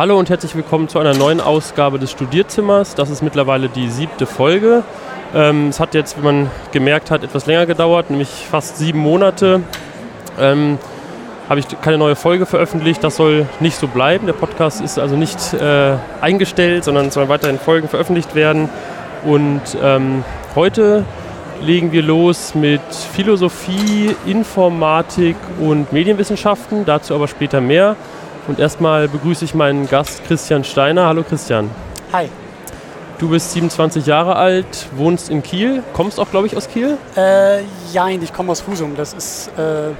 Hallo und herzlich willkommen zu einer neuen Ausgabe des Studierzimmers. Das ist mittlerweile die siebte Folge. Ähm, es hat jetzt, wie man gemerkt hat, etwas länger gedauert, nämlich fast sieben Monate. Ähm, habe ich keine neue Folge veröffentlicht. Das soll nicht so bleiben. Der Podcast ist also nicht äh, eingestellt, sondern es sollen weiterhin Folgen veröffentlicht werden. Und ähm, heute legen wir los mit Philosophie, Informatik und Medienwissenschaften. Dazu aber später mehr. Und erstmal begrüße ich meinen Gast Christian Steiner. Hallo Christian. Hi. Du bist 27 Jahre alt, wohnst in Kiel, kommst auch, glaube ich, aus Kiel? Äh, ja, ich komme aus Husum. Das ist äh,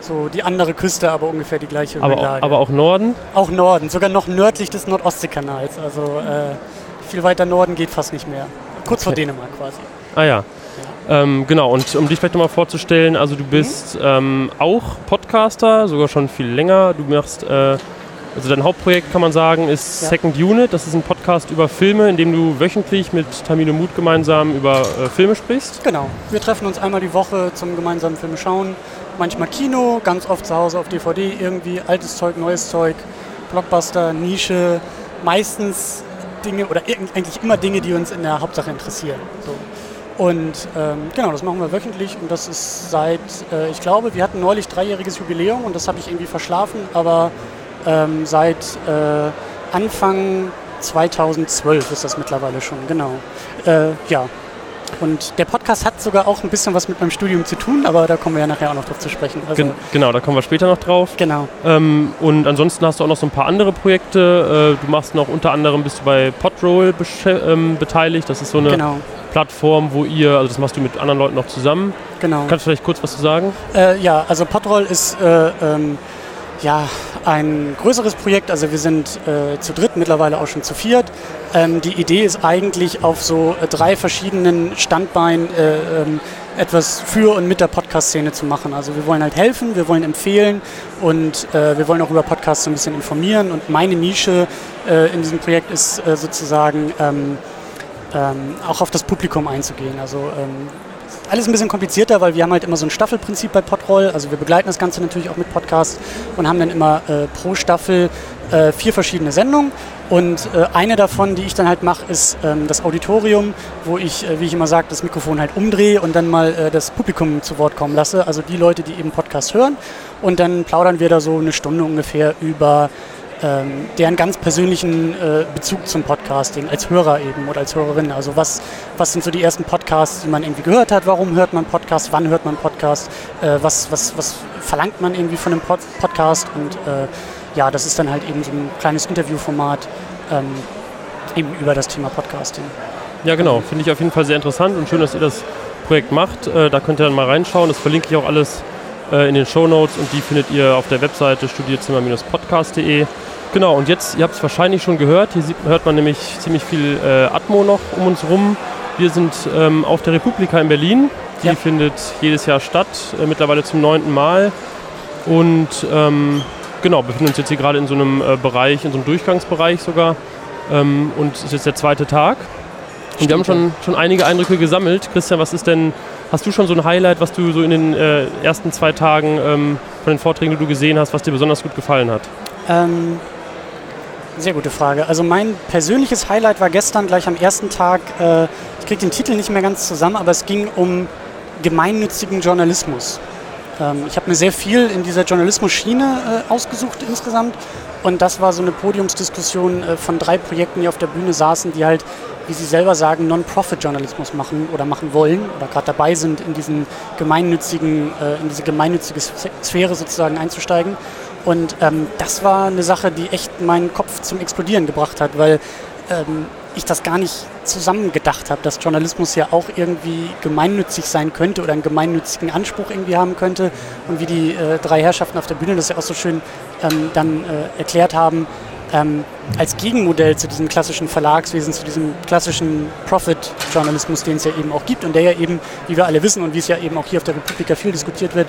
so die andere Küste, aber ungefähr die gleiche aber Lage. Auch, aber auch Norden? Auch Norden, sogar noch nördlich des Nordostseekanals. Also äh, viel weiter Norden geht fast nicht mehr. Kurz okay. vor Dänemark quasi. Ah ja. ja. Ähm, genau, und um dich vielleicht nochmal vorzustellen, also du bist mhm. ähm, auch Podcaster, sogar schon viel länger. Du machst äh, also dein Hauptprojekt kann man sagen ist ja. Second Unit. Das ist ein Podcast über Filme, in dem du wöchentlich mit Tamino Mut gemeinsam über äh, Filme sprichst. Genau. Wir treffen uns einmal die Woche zum gemeinsamen Filme schauen. Manchmal Kino, ganz oft zu Hause auf DVD irgendwie. Altes Zeug, neues Zeug, Blockbuster, Nische. Meistens Dinge oder eigentlich immer Dinge, die uns in der Hauptsache interessieren. So. Und ähm, genau, das machen wir wöchentlich und das ist seit, äh, ich glaube, wir hatten neulich dreijähriges Jubiläum und das habe ich irgendwie verschlafen, aber ähm, seit äh, Anfang 2012 ist das mittlerweile schon, genau. Äh, ja. Und der Podcast hat sogar auch ein bisschen was mit meinem Studium zu tun, aber da kommen wir ja nachher auch noch drauf zu sprechen. Also genau, da kommen wir später noch drauf. Genau. Ähm, und ansonsten hast du auch noch so ein paar andere Projekte. Äh, du machst noch unter anderem bist du bei Podroll ähm, beteiligt. Das ist so eine genau. Plattform, wo ihr, also das machst du mit anderen Leuten noch zusammen. Genau. Kannst du vielleicht kurz was zu sagen? Äh, ja, also Podroll ist äh, ähm, ja, ein größeres Projekt. Also wir sind äh, zu dritt, mittlerweile auch schon zu viert. Ähm, die Idee ist eigentlich auf so äh, drei verschiedenen Standbeinen äh, ähm, etwas für und mit der Podcast-Szene zu machen. Also wir wollen halt helfen, wir wollen empfehlen und äh, wir wollen auch über Podcasts so ein bisschen informieren. Und meine Nische äh, in diesem Projekt ist äh, sozusagen ähm, ähm, auch auf das Publikum einzugehen. Also ähm, alles ein bisschen komplizierter, weil wir haben halt immer so ein Staffelprinzip bei Podroll. Also wir begleiten das Ganze natürlich auch mit Podcasts und haben dann immer äh, pro Staffel äh, vier verschiedene Sendungen. Und äh, eine davon, die ich dann halt mache, ist ähm, das Auditorium, wo ich, äh, wie ich immer sage, das Mikrofon halt umdrehe und dann mal äh, das Publikum zu Wort kommen lasse. Also die Leute, die eben Podcast hören. Und dann plaudern wir da so eine Stunde ungefähr über ähm, deren ganz persönlichen äh, Bezug zum Podcasting als Hörer eben oder als Hörerin. Also was, was sind so die ersten Podcasts, die man irgendwie gehört hat? Warum hört man Podcast? Wann hört man Podcast? Äh, was, was, was verlangt man irgendwie von einem Pod Podcast? Und äh, ja, das ist dann halt eben so ein kleines Interviewformat ähm, eben über das Thema Podcasting. Ja, genau. Finde ich auf jeden Fall sehr interessant und schön, dass ihr das Projekt macht. Äh, da könnt ihr dann mal reinschauen. Das verlinke ich auch alles äh, in den Show Notes und die findet ihr auf der Webseite studierzimmer-podcast.de. Genau, und jetzt, ihr habt es wahrscheinlich schon gehört, hier sieht, hört man nämlich ziemlich viel äh, Atmo noch um uns rum. Wir sind ähm, auf der Republika in Berlin. Die ja. findet jedes Jahr statt, äh, mittlerweile zum neunten Mal. Und ähm, genau, befinden uns jetzt hier gerade in so einem äh, Bereich, in so einem Durchgangsbereich sogar. Ähm, und es ist jetzt der zweite Tag. Und wir haben schon, schon einige Eindrücke gesammelt. Christian, was ist denn, hast du schon so ein Highlight, was du so in den äh, ersten zwei Tagen ähm, von den Vorträgen, die du gesehen hast, was dir besonders gut gefallen hat? Ähm, sehr gute Frage. Also mein persönliches Highlight war gestern gleich am ersten Tag, äh, ich kriege den Titel nicht mehr ganz zusammen, aber es ging um gemeinnützigen Journalismus. Ähm, ich habe mir sehr viel in dieser Journalismus-Schiene äh, ausgesucht insgesamt und das war so eine Podiumsdiskussion äh, von drei Projekten, die auf der Bühne saßen, die halt, wie sie selber sagen, Non-Profit-Journalismus machen oder machen wollen oder gerade dabei sind, in diesen gemeinnützigen, äh, in diese gemeinnützige Sphäre sozusagen einzusteigen. Und ähm, das war eine Sache, die echt meinen Kopf zum Explodieren gebracht hat, weil ähm, ich das gar nicht zusammengedacht habe, dass Journalismus ja auch irgendwie gemeinnützig sein könnte oder einen gemeinnützigen Anspruch irgendwie haben könnte. Und wie die äh, drei Herrschaften auf der Bühne das ja auch so schön ähm, dann äh, erklärt haben, ähm, als Gegenmodell zu diesem klassischen Verlagswesen, zu diesem klassischen Profit-Journalismus, den es ja eben auch gibt und der ja eben, wie wir alle wissen und wie es ja eben auch hier auf der Republika viel diskutiert wird,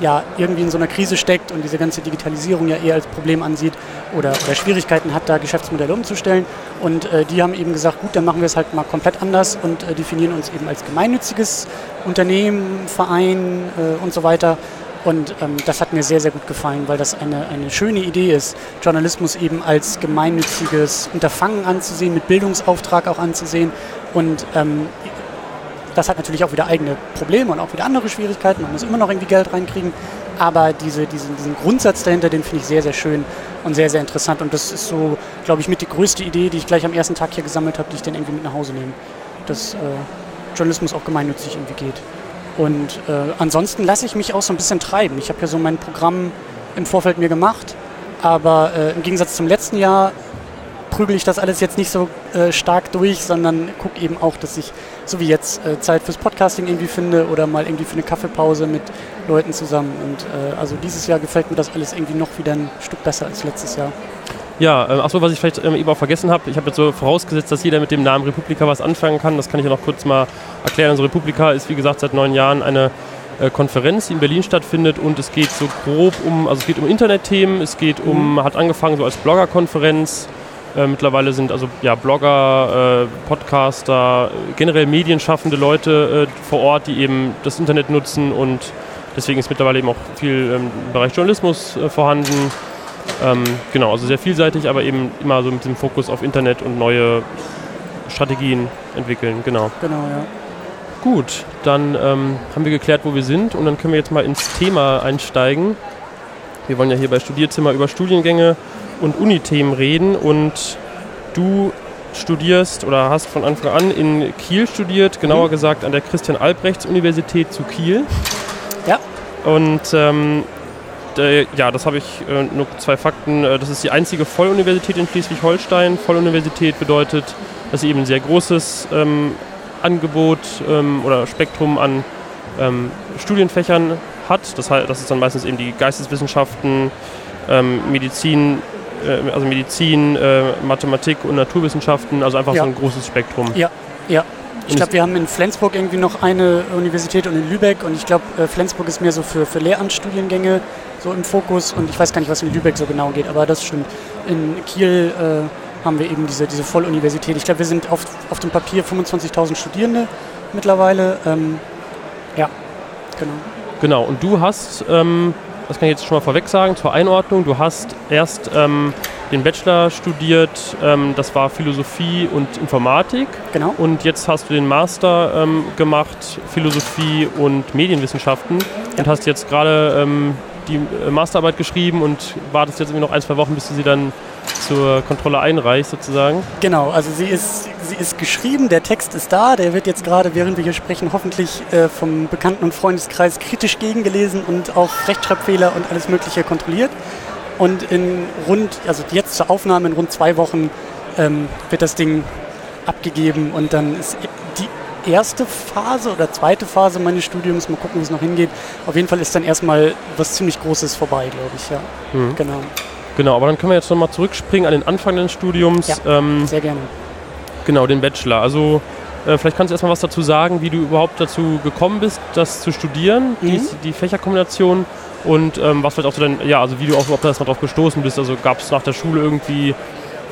ja irgendwie in so einer Krise steckt und diese ganze Digitalisierung ja eher als Problem ansieht oder, oder Schwierigkeiten hat, da Geschäftsmodelle umzustellen. Und äh, die haben eben gesagt, gut, dann machen wir es halt mal komplett anders und äh, definieren uns eben als gemeinnütziges Unternehmen, Verein äh, und so weiter. Und ähm, das hat mir sehr, sehr gut gefallen, weil das eine, eine schöne Idee ist, Journalismus eben als gemeinnütziges Unterfangen anzusehen, mit Bildungsauftrag auch anzusehen. Und ähm, das hat natürlich auch wieder eigene Probleme und auch wieder andere Schwierigkeiten. Man muss immer noch irgendwie Geld reinkriegen. Aber diese, diesen, diesen Grundsatz dahinter, den finde ich sehr, sehr schön und sehr, sehr interessant. Und das ist so, glaube ich, mit die größte Idee, die ich gleich am ersten Tag hier gesammelt habe, die ich dann irgendwie mit nach Hause nehme. Dass äh, Journalismus auch gemeinnützig irgendwie geht. Und äh, ansonsten lasse ich mich auch so ein bisschen treiben. Ich habe ja so mein Programm im Vorfeld mir gemacht, aber äh, im Gegensatz zum letzten Jahr prügel ich das alles jetzt nicht so äh, stark durch, sondern gucke eben auch, dass ich, so wie jetzt, äh, Zeit fürs Podcasting irgendwie finde oder mal irgendwie für eine Kaffeepause mit Leuten zusammen. Und äh, also dieses Jahr gefällt mir das alles irgendwie noch wieder ein Stück besser als letztes Jahr. Ja, äh, achso, was ich vielleicht ähm, eben auch vergessen habe, ich habe jetzt so vorausgesetzt, dass jeder mit dem Namen Republika was anfangen kann. Das kann ich ja noch kurz mal erklären. Also Republika ist wie gesagt seit neun Jahren eine äh, Konferenz, die in Berlin stattfindet und es geht so grob um, also es geht um Internetthemen, es geht um, mhm. hat angefangen so als Bloggerkonferenz. Äh, mittlerweile sind also ja, Blogger, äh, Podcaster, generell medienschaffende Leute äh, vor Ort, die eben das Internet nutzen und deswegen ist mittlerweile eben auch viel ähm, im Bereich Journalismus äh, vorhanden. Ähm, genau, also sehr vielseitig, aber eben immer so mit dem Fokus auf Internet und neue Strategien entwickeln, genau. Genau, ja. Gut, dann ähm, haben wir geklärt, wo wir sind und dann können wir jetzt mal ins Thema einsteigen. Wir wollen ja hier bei Studierzimmer über Studiengänge und Unithemen reden und du studierst oder hast von Anfang an in Kiel studiert, genauer mhm. gesagt an der Christian-Albrechts-Universität zu Kiel. Ja. Und ähm, äh, ja, das habe ich äh, nur zwei Fakten. Äh, das ist die einzige Volluniversität in Schleswig-Holstein. Volluniversität bedeutet, dass sie eben ein sehr großes ähm, Angebot ähm, oder Spektrum an ähm, Studienfächern hat. Das, heißt, das ist dann meistens eben die Geisteswissenschaften, ähm, Medizin, äh, also Medizin, äh, Mathematik und Naturwissenschaften, also einfach ja. so ein großes Spektrum. Ja, ja. Ich glaube, wir haben in Flensburg irgendwie noch eine Universität und in Lübeck und ich glaube, äh, Flensburg ist mehr so für, für Lehramtsstudiengänge so im Fokus und ich weiß gar nicht, was in Lübeck so genau geht, aber das stimmt. In Kiel äh, haben wir eben diese, diese Volluniversität. Ich glaube, wir sind auf, auf dem Papier 25.000 Studierende mittlerweile. Ähm, ja, genau. Genau, und du hast, ähm, das kann ich jetzt schon mal vorweg sagen, zur Einordnung, du hast erst ähm, den Bachelor studiert, ähm, das war Philosophie und Informatik. Genau. Und jetzt hast du den Master ähm, gemacht, Philosophie und Medienwissenschaften ja. und hast jetzt gerade ähm, die äh, Masterarbeit geschrieben und wartest jetzt irgendwie noch ein, zwei Wochen, bis du sie dann zur Kontrolle einreichst sozusagen. Genau, also sie ist, sie ist geschrieben, der Text ist da, der wird jetzt gerade, während wir hier sprechen, hoffentlich äh, vom Bekannten- und Freundeskreis kritisch gegengelesen und auf Rechtschreibfehler und alles Mögliche kontrolliert. Und in rund, also jetzt zur Aufnahme in rund zwei Wochen ähm, wird das Ding abgegeben und dann ist erste Phase oder zweite Phase meines Studiums, mal gucken, wie es noch hingeht. Auf jeden Fall ist dann erstmal was ziemlich Großes vorbei, glaube ich, ja. Mhm. Genau. Genau, aber dann können wir jetzt nochmal zurückspringen an den Anfang des Studiums. Ja, ähm, sehr gerne. Genau, den Bachelor. Also äh, vielleicht kannst du erstmal was dazu sagen, wie du überhaupt dazu gekommen bist, das zu studieren, mhm. die, die, Fächerkombination und ähm, was vielleicht auch so dein, ja, also wie du auch überhaupt erstmal drauf gestoßen bist. Also gab es nach der Schule irgendwie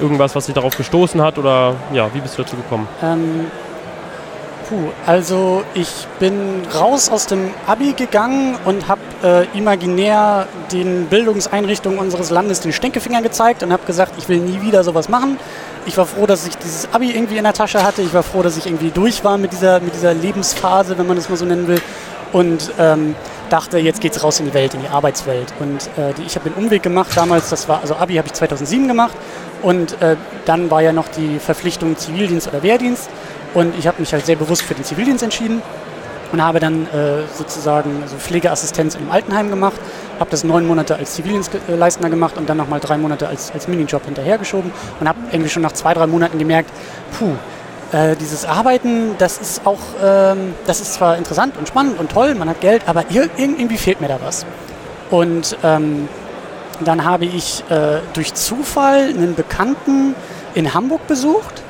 irgendwas, was dich darauf gestoßen hat oder ja, wie bist du dazu gekommen? Ähm, Puh, also ich bin raus aus dem Abi gegangen und habe äh, imaginär den Bildungseinrichtungen unseres Landes den Stinkefinger gezeigt und habe gesagt, ich will nie wieder sowas machen. Ich war froh, dass ich dieses Abi irgendwie in der Tasche hatte. Ich war froh, dass ich irgendwie durch war mit dieser, mit dieser Lebensphase, wenn man das mal so nennen will. Und ähm, dachte, jetzt geht's raus in die Welt, in die Arbeitswelt. Und äh, ich habe den Umweg gemacht damals, das war, also Abi habe ich 2007 gemacht und äh, dann war ja noch die Verpflichtung Zivildienst oder Wehrdienst. Und ich habe mich halt sehr bewusst für den Zivildienst entschieden und habe dann äh, sozusagen so Pflegeassistenz im Altenheim gemacht, habe das neun Monate als Zivildienstleistender gemacht und dann nochmal drei Monate als, als Minijob hinterhergeschoben und habe irgendwie schon nach zwei, drei Monaten gemerkt, puh, äh, dieses Arbeiten, das ist auch, ähm, das ist zwar interessant und spannend und toll, man hat Geld, aber irgendwie fehlt mir da was. Und ähm, dann habe ich äh, durch Zufall einen Bekannten in Hamburg besucht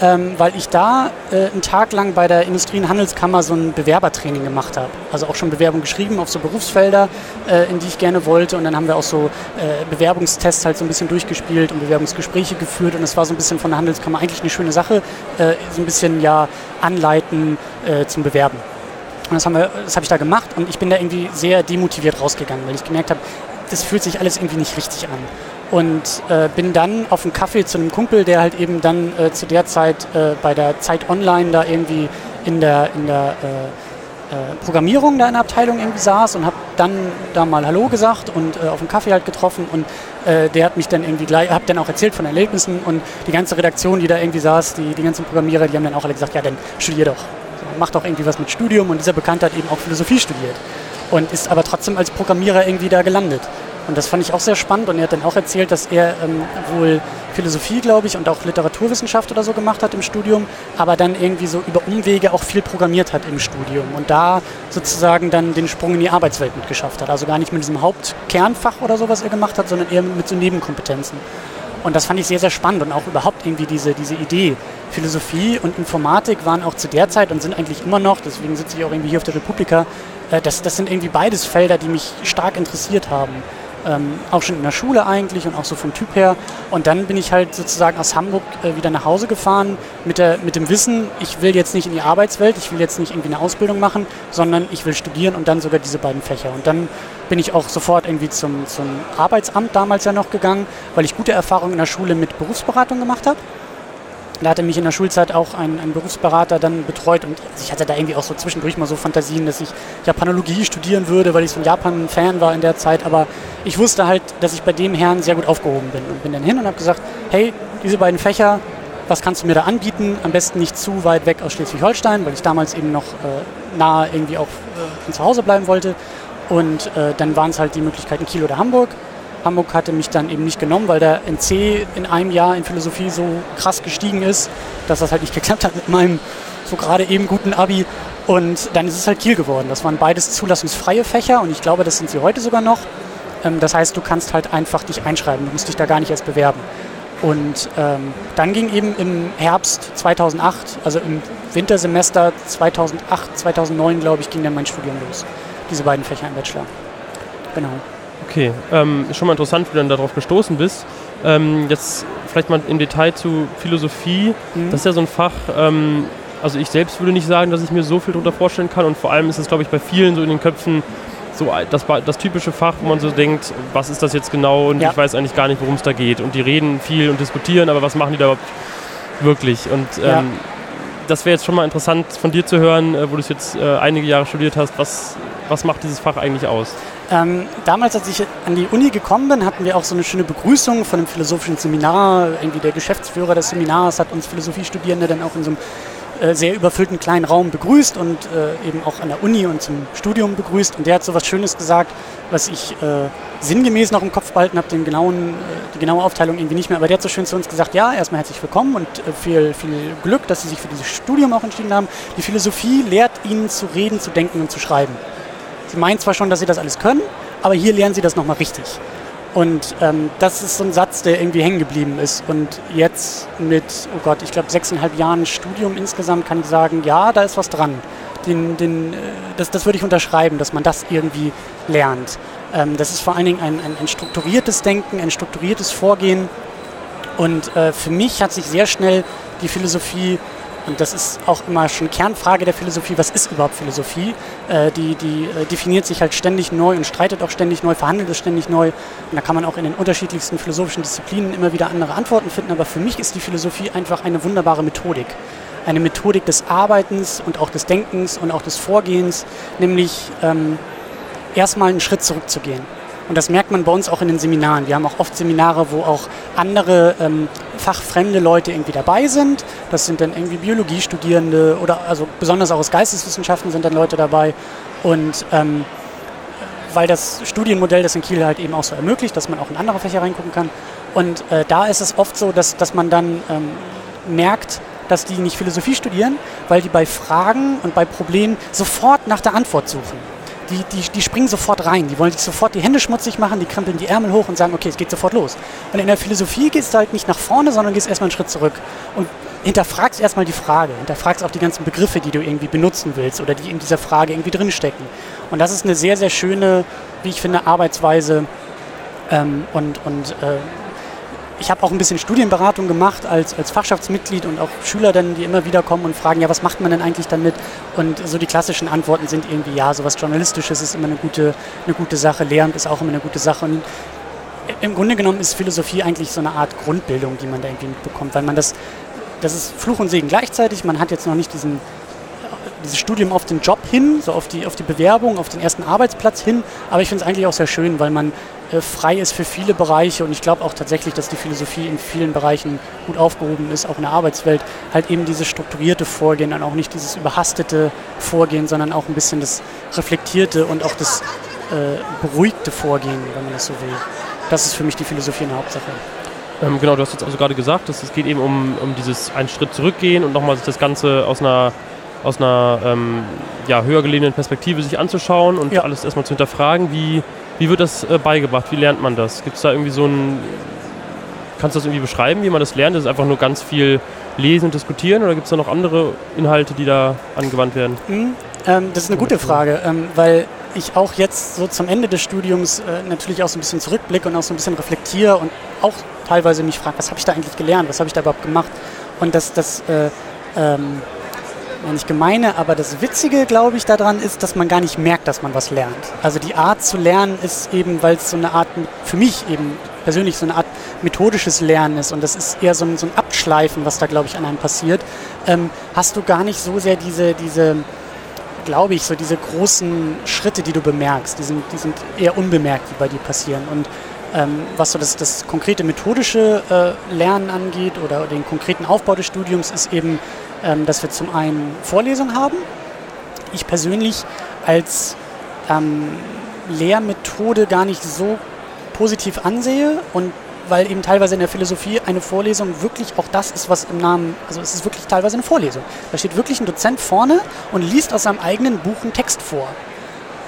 ähm, weil ich da äh, einen Tag lang bei der Industrie- und Handelskammer so ein Bewerbertraining gemacht habe. Also auch schon Bewerbung geschrieben auf so Berufsfelder, äh, in die ich gerne wollte. Und dann haben wir auch so äh, Bewerbungstests halt so ein bisschen durchgespielt und Bewerbungsgespräche geführt. Und es war so ein bisschen von der Handelskammer eigentlich eine schöne Sache, äh, so ein bisschen ja anleiten äh, zum Bewerben. Und das, haben wir, das habe ich da gemacht und ich bin da irgendwie sehr demotiviert rausgegangen, weil ich gemerkt habe, das fühlt sich alles irgendwie nicht richtig an. Und äh, bin dann auf einen Kaffee zu einem Kumpel, der halt eben dann äh, zu der Zeit äh, bei der Zeit Online da irgendwie in der, in der äh, äh, Programmierung da in der Abteilung irgendwie saß und habe dann da mal Hallo gesagt und äh, auf einen Kaffee halt getroffen und der hat mich dann irgendwie gleich, hab dann auch erzählt von Erlebnissen und die ganze Redaktion, die da irgendwie saß, die, die ganzen Programmierer, die haben dann auch alle gesagt, ja dann studier doch, mach doch irgendwie was mit Studium und dieser Bekannte hat eben auch Philosophie studiert und ist aber trotzdem als Programmierer irgendwie da gelandet. Und das fand ich auch sehr spannend. Und er hat dann auch erzählt, dass er ähm, wohl Philosophie, glaube ich, und auch Literaturwissenschaft oder so gemacht hat im Studium, aber dann irgendwie so über Umwege auch viel programmiert hat im Studium und da sozusagen dann den Sprung in die Arbeitswelt mitgeschafft hat. Also gar nicht mit diesem Hauptkernfach oder so, was er gemacht hat, sondern eher mit so Nebenkompetenzen. Und das fand ich sehr, sehr spannend und auch überhaupt irgendwie diese, diese Idee. Philosophie und Informatik waren auch zu der Zeit und sind eigentlich immer noch, deswegen sitze ich auch irgendwie hier auf der Republika, äh, das, das sind irgendwie beides Felder, die mich stark interessiert haben ähm, auch schon in der Schule eigentlich und auch so vom Typ her. Und dann bin ich halt sozusagen aus Hamburg äh, wieder nach Hause gefahren mit, der, mit dem Wissen, ich will jetzt nicht in die Arbeitswelt, ich will jetzt nicht irgendwie eine Ausbildung machen, sondern ich will studieren und dann sogar diese beiden Fächer. Und dann bin ich auch sofort irgendwie zum, zum Arbeitsamt damals ja noch gegangen, weil ich gute Erfahrungen in der Schule mit Berufsberatung gemacht habe. Da hatte mich in der Schulzeit auch ein, ein Berufsberater dann betreut und ich hatte da irgendwie auch so zwischendurch mal so Fantasien, dass ich Japanologie studieren würde, weil ich so ein Japan-Fan war in der Zeit. Aber ich wusste halt, dass ich bei dem Herrn sehr gut aufgehoben bin und bin dann hin und habe gesagt, hey, diese beiden Fächer, was kannst du mir da anbieten? Am besten nicht zu weit weg aus Schleswig-Holstein, weil ich damals eben noch äh, nahe irgendwie auch äh, zu Hause bleiben wollte. Und äh, dann waren es halt die Möglichkeiten Kiel oder Hamburg. Hamburg hatte mich dann eben nicht genommen, weil der NC in einem Jahr in Philosophie so krass gestiegen ist, dass das halt nicht geklappt hat mit meinem so gerade eben guten Abi. Und dann ist es halt Kiel geworden. Das waren beides zulassungsfreie Fächer und ich glaube, das sind sie heute sogar noch. Ähm, das heißt, du kannst halt einfach dich einschreiben, du musst dich da gar nicht erst bewerben. Und ähm, dann ging eben im Herbst 2008, also im Wintersemester 2008, 2009, glaube ich, ging dann mein Studium los. Diese beiden Fächer im Bachelor. Genau. Okay, ähm, schon mal interessant, wie du dann darauf gestoßen bist. Ähm, jetzt vielleicht mal im Detail zu Philosophie. Mhm. Das ist ja so ein Fach, ähm, also ich selbst würde nicht sagen, dass ich mir so viel darunter vorstellen kann und vor allem ist es, glaube ich, bei vielen so in den Köpfen so das, das typische Fach, wo man so denkt, was ist das jetzt genau und ja. ich weiß eigentlich gar nicht, worum es da geht. Und die reden viel und diskutieren, aber was machen die da überhaupt wirklich? Und ja. ähm, das wäre jetzt schon mal interessant von dir zu hören, äh, wo du es jetzt äh, einige Jahre studiert hast. Was, was macht dieses Fach eigentlich aus? Ähm, damals, als ich an die Uni gekommen bin, hatten wir auch so eine schöne Begrüßung von einem philosophischen Seminar. Irgendwie der Geschäftsführer des Seminars hat uns Philosophiestudierende dann auch in so einem äh, sehr überfüllten kleinen Raum begrüßt und äh, eben auch an der Uni und zum Studium begrüßt. Und der hat so was Schönes gesagt, was ich äh, sinngemäß noch im Kopf behalten habe, den genauen, äh, die genaue Aufteilung irgendwie nicht mehr. Aber der hat so schön zu uns gesagt, ja, erstmal herzlich willkommen und äh, viel, viel Glück, dass Sie sich für dieses Studium auch entschieden haben. Die Philosophie lehrt Ihnen zu reden, zu denken und zu schreiben. Sie meinen zwar schon, dass Sie das alles können, aber hier lernen Sie das nochmal richtig. Und ähm, das ist so ein Satz, der irgendwie hängen geblieben ist. Und jetzt mit, oh Gott, ich glaube sechseinhalb Jahren Studium insgesamt kann ich sagen, ja, da ist was dran. Den, den, äh, das, das würde ich unterschreiben, dass man das irgendwie lernt. Ähm, das ist vor allen Dingen ein, ein, ein, strukturiertes Denken, ein strukturiertes Vorgehen. Und äh, für mich hat sich sehr schnell die Philosophie und das ist auch immer schon Kernfrage der Philosophie, was ist überhaupt Philosophie? Äh, die die äh, definiert sich halt ständig neu und streitet auch ständig neu, verhandelt es ständig neu. Und da kann man auch in den unterschiedlichsten philosophischen Disziplinen immer wieder andere Antworten finden. Aber für mich ist die Philosophie einfach eine wunderbare Methodik. Eine Methodik des Arbeitens und auch des Denkens und auch des Vorgehens, nämlich ähm, erstmal einen Schritt zurückzugehen. Und das merkt man bei uns auch in den Seminaren. Wir haben auch oft Seminare, wo auch andere ähm, fachfremde Leute irgendwie dabei sind. Das sind dann irgendwie Biologiestudierende oder also besonders auch aus Geisteswissenschaften sind dann Leute dabei. Und ähm, weil das Studienmodell das in Kiel halt eben auch so ermöglicht, dass man auch in andere Fächer reingucken kann. Und äh, da ist es oft so, dass, dass man dann ähm, merkt, dass die nicht Philosophie studieren, weil die bei Fragen und bei Problemen sofort nach der Antwort suchen die, die, die springen sofort rein. Die wollen sich sofort die Hände schmutzig machen, die krempeln die Ärmel hoch und sagen, okay, es geht sofort los. Und in der Philosophie gehst du halt nicht nach vorne, sondern gehst erstmal einen Schritt zurück und hinterfragst erstmal die Frage, hinterfragst auch die ganzen Begriffe, die du irgendwie benutzen willst oder die in dieser Frage irgendwie drinstecken. Und das ist eine sehr, sehr schöne, wie ich finde, Arbeitsweise ähm, und, und äh, ich habe auch ein bisschen Studienberatung gemacht als, als Fachschaftsmitglied und auch Schüler dann, die immer wieder kommen und fragen, ja, was macht man denn eigentlich damit? Und so die klassischen Antworten sind irgendwie, ja, sowas Journalistisches ist immer eine gute, eine gute Sache, Lehramt ist auch immer eine gute Sache. Und im Grunde genommen ist Philosophie eigentlich so eine Art Grundbildung, die man da irgendwie mitbekommt, weil man das, das ist Fluch und Segen gleichzeitig. Man hat jetzt noch nicht diesen, dieses Studium auf den Job hin, so auf die, auf die Bewerbung, auf den ersten Arbeitsplatz hin, aber ich finde es eigentlich auch sehr schön, weil man äh, frei ist für viele Bereiche und ich glaube auch tatsächlich, dass die Philosophie in vielen Bereichen gut aufgehoben ist, auch in der Arbeitswelt, halt eben dieses strukturierte Vorgehen und auch nicht dieses überhastete Vorgehen, sondern auch ein bisschen das reflektierte und auch das äh, beruhigte Vorgehen, wenn man das so will. Das ist für mich die Philosophie in der Hauptsache. Ähm, genau, du hast jetzt also gerade gesagt, dass es geht eben um, um dieses einen Schritt zurückgehen und nochmal sich das Ganze aus einer aus einer ähm, ja, höher gelegenen Perspektive sich anzuschauen und ja. alles erstmal zu hinterfragen. Wie, wie wird das äh, beigebracht? Wie lernt man das? Gibt es da irgendwie so ein. Kannst du das irgendwie beschreiben, wie man das lernt? Ist es einfach nur ganz viel lesen und diskutieren oder gibt es da noch andere Inhalte, die da angewandt werden? Mhm. Ähm, das ist eine gute Frage, ähm, weil ich auch jetzt so zum Ende des Studiums äh, natürlich auch so ein bisschen zurückblicke und auch so ein bisschen reflektiere und auch teilweise mich frage, was habe ich da eigentlich gelernt, was habe ich da überhaupt gemacht? Und das, das äh, ähm, nicht gemeine, aber das Witzige, glaube ich, daran ist, dass man gar nicht merkt, dass man was lernt. Also die Art zu lernen ist eben, weil es so eine Art, für mich eben persönlich so eine Art methodisches Lernen ist und das ist eher so ein, so ein Abschleifen, was da, glaube ich, an einem passiert, ähm, hast du gar nicht so sehr diese, diese glaube ich, so diese großen Schritte, die du bemerkst, die sind, die sind eher unbemerkt, die bei dir passieren. Und ähm, was so das, das konkrete methodische äh, Lernen angeht oder den konkreten Aufbau des Studiums, ist eben ähm, dass wir zum einen Vorlesungen haben. Ich persönlich als ähm, Lehrmethode gar nicht so positiv ansehe und weil eben teilweise in der Philosophie eine Vorlesung wirklich auch das ist, was im Namen, also es ist wirklich teilweise eine Vorlesung. Da steht wirklich ein Dozent vorne und liest aus seinem eigenen Buch einen Text vor.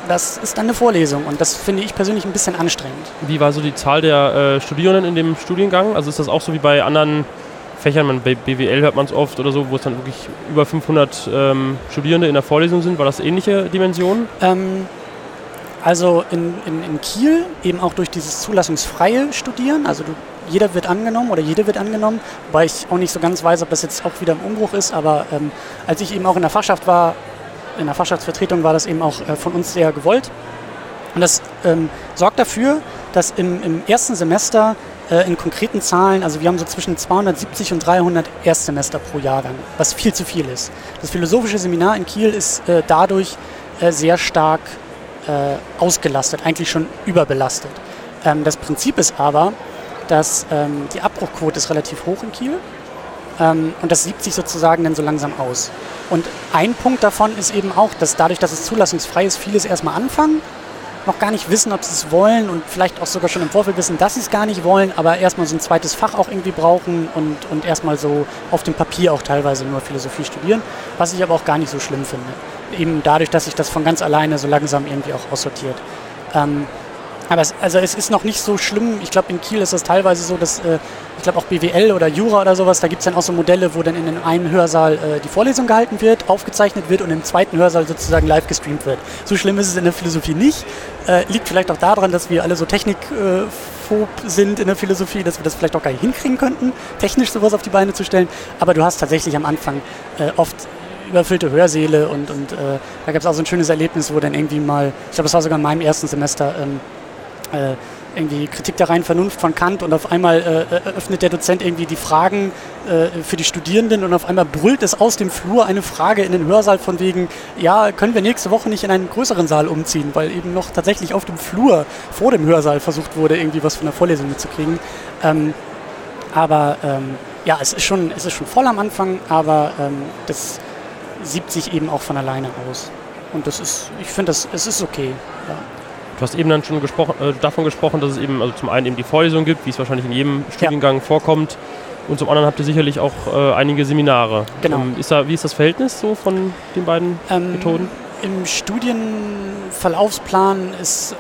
Das ist dann eine Vorlesung und das finde ich persönlich ein bisschen anstrengend. Wie war so die Zahl der äh, Studierenden in dem Studiengang? Also ist das auch so wie bei anderen Fächern, man, bei BWL hört man es oft oder so, wo es dann wirklich über 500 ähm, Studierende in der Vorlesung sind. War das ähnliche Dimensionen? Ähm, also in, in, in, Kiel eben auch durch dieses zulassungsfreie Studieren, also du, jeder wird angenommen oder jede wird angenommen, wobei ich auch nicht so ganz weiß, ob das jetzt auch wieder im Umbruch ist, aber ähm, als ich eben auch in der Fachschaft war, in der Fachschaftsvertretung war das eben auch äh, von uns sehr gewollt. Und das ähm, sorgt dafür, dass im, im ersten Semester äh, in konkreten Zahlen, also wir haben so zwischen 270 und 300 Erstsemester pro Jahrgang, was viel zu viel ist. Das philosophische Seminar in Kiel ist äh, dadurch äh, sehr stark äh, ausgelastet, eigentlich schon überbelastet. Ähm, das Prinzip ist aber, dass ähm, die Abbruchquote ist relativ hoch in Kiel ähm, und das siebt sich sozusagen dann so langsam aus. Und ein Punkt davon ist eben auch, dass dadurch, dass es zulassungsfrei ist, vieles erstmal anfangen noch gar nicht wissen, ob sie es wollen und vielleicht auch sogar schon im Vorfeld wissen, dass sie es gar nicht wollen, aber erstmal so ein zweites Fach auch irgendwie brauchen und, und erstmal so auf dem Papier auch teilweise nur Philosophie studieren, was ich aber auch gar nicht so schlimm finde. Eben dadurch, dass sich das von ganz alleine so langsam irgendwie auch aussortiert. Ähm, aber es, also es ist noch nicht so schlimm. Ich glaube, in Kiel ist es teilweise so, dass äh, ich glaube auch BWL oder Jura oder sowas, da gibt es dann auch so Modelle, wo dann in einem Hörsaal äh, die Vorlesung gehalten wird, aufgezeichnet wird und im zweiten Hörsaal sozusagen live gestreamt wird. So schlimm ist es in der Philosophie nicht. Äh, liegt vielleicht auch daran, dass wir alle so technikphob sind in der Philosophie, dass wir das vielleicht auch gar nicht hinkriegen könnten, technisch sowas auf die Beine zu stellen. Aber du hast tatsächlich am Anfang äh, oft überfüllte Hörsäle und, und äh, da gab es auch so ein schönes Erlebnis, wo dann irgendwie mal, ich glaube, das war sogar in meinem ersten Semester, ähm, äh, irgendwie Kritik der reinen Vernunft von Kant und auf einmal äh, äh, öffnet der Dozent irgendwie die Fragen äh, für die Studierenden und auf einmal brüllt es aus dem Flur eine Frage in den Hörsaal von wegen, ja, können wir nächste Woche nicht in einen größeren Saal umziehen, weil eben noch tatsächlich auf dem Flur vor dem Hörsaal versucht wurde, irgendwie was von der Vorlesung mitzukriegen. Ähm, aber ähm, ja, es ist, schon, es ist schon voll am Anfang, aber ähm, das siebt sich eben auch von alleine aus. Und das ist, ich finde, es ist okay. Ja. Du hast eben dann schon gesprochen, äh, davon gesprochen, dass es eben also zum einen eben die Vorlesung gibt, wie es wahrscheinlich in jedem Studiengang ja. vorkommt. Und zum anderen habt ihr sicherlich auch äh, einige Seminare. Genau. Ähm, ist da, wie ist das Verhältnis so von den beiden ähm, Methoden? Im Studienverlaufsplan ist, äh,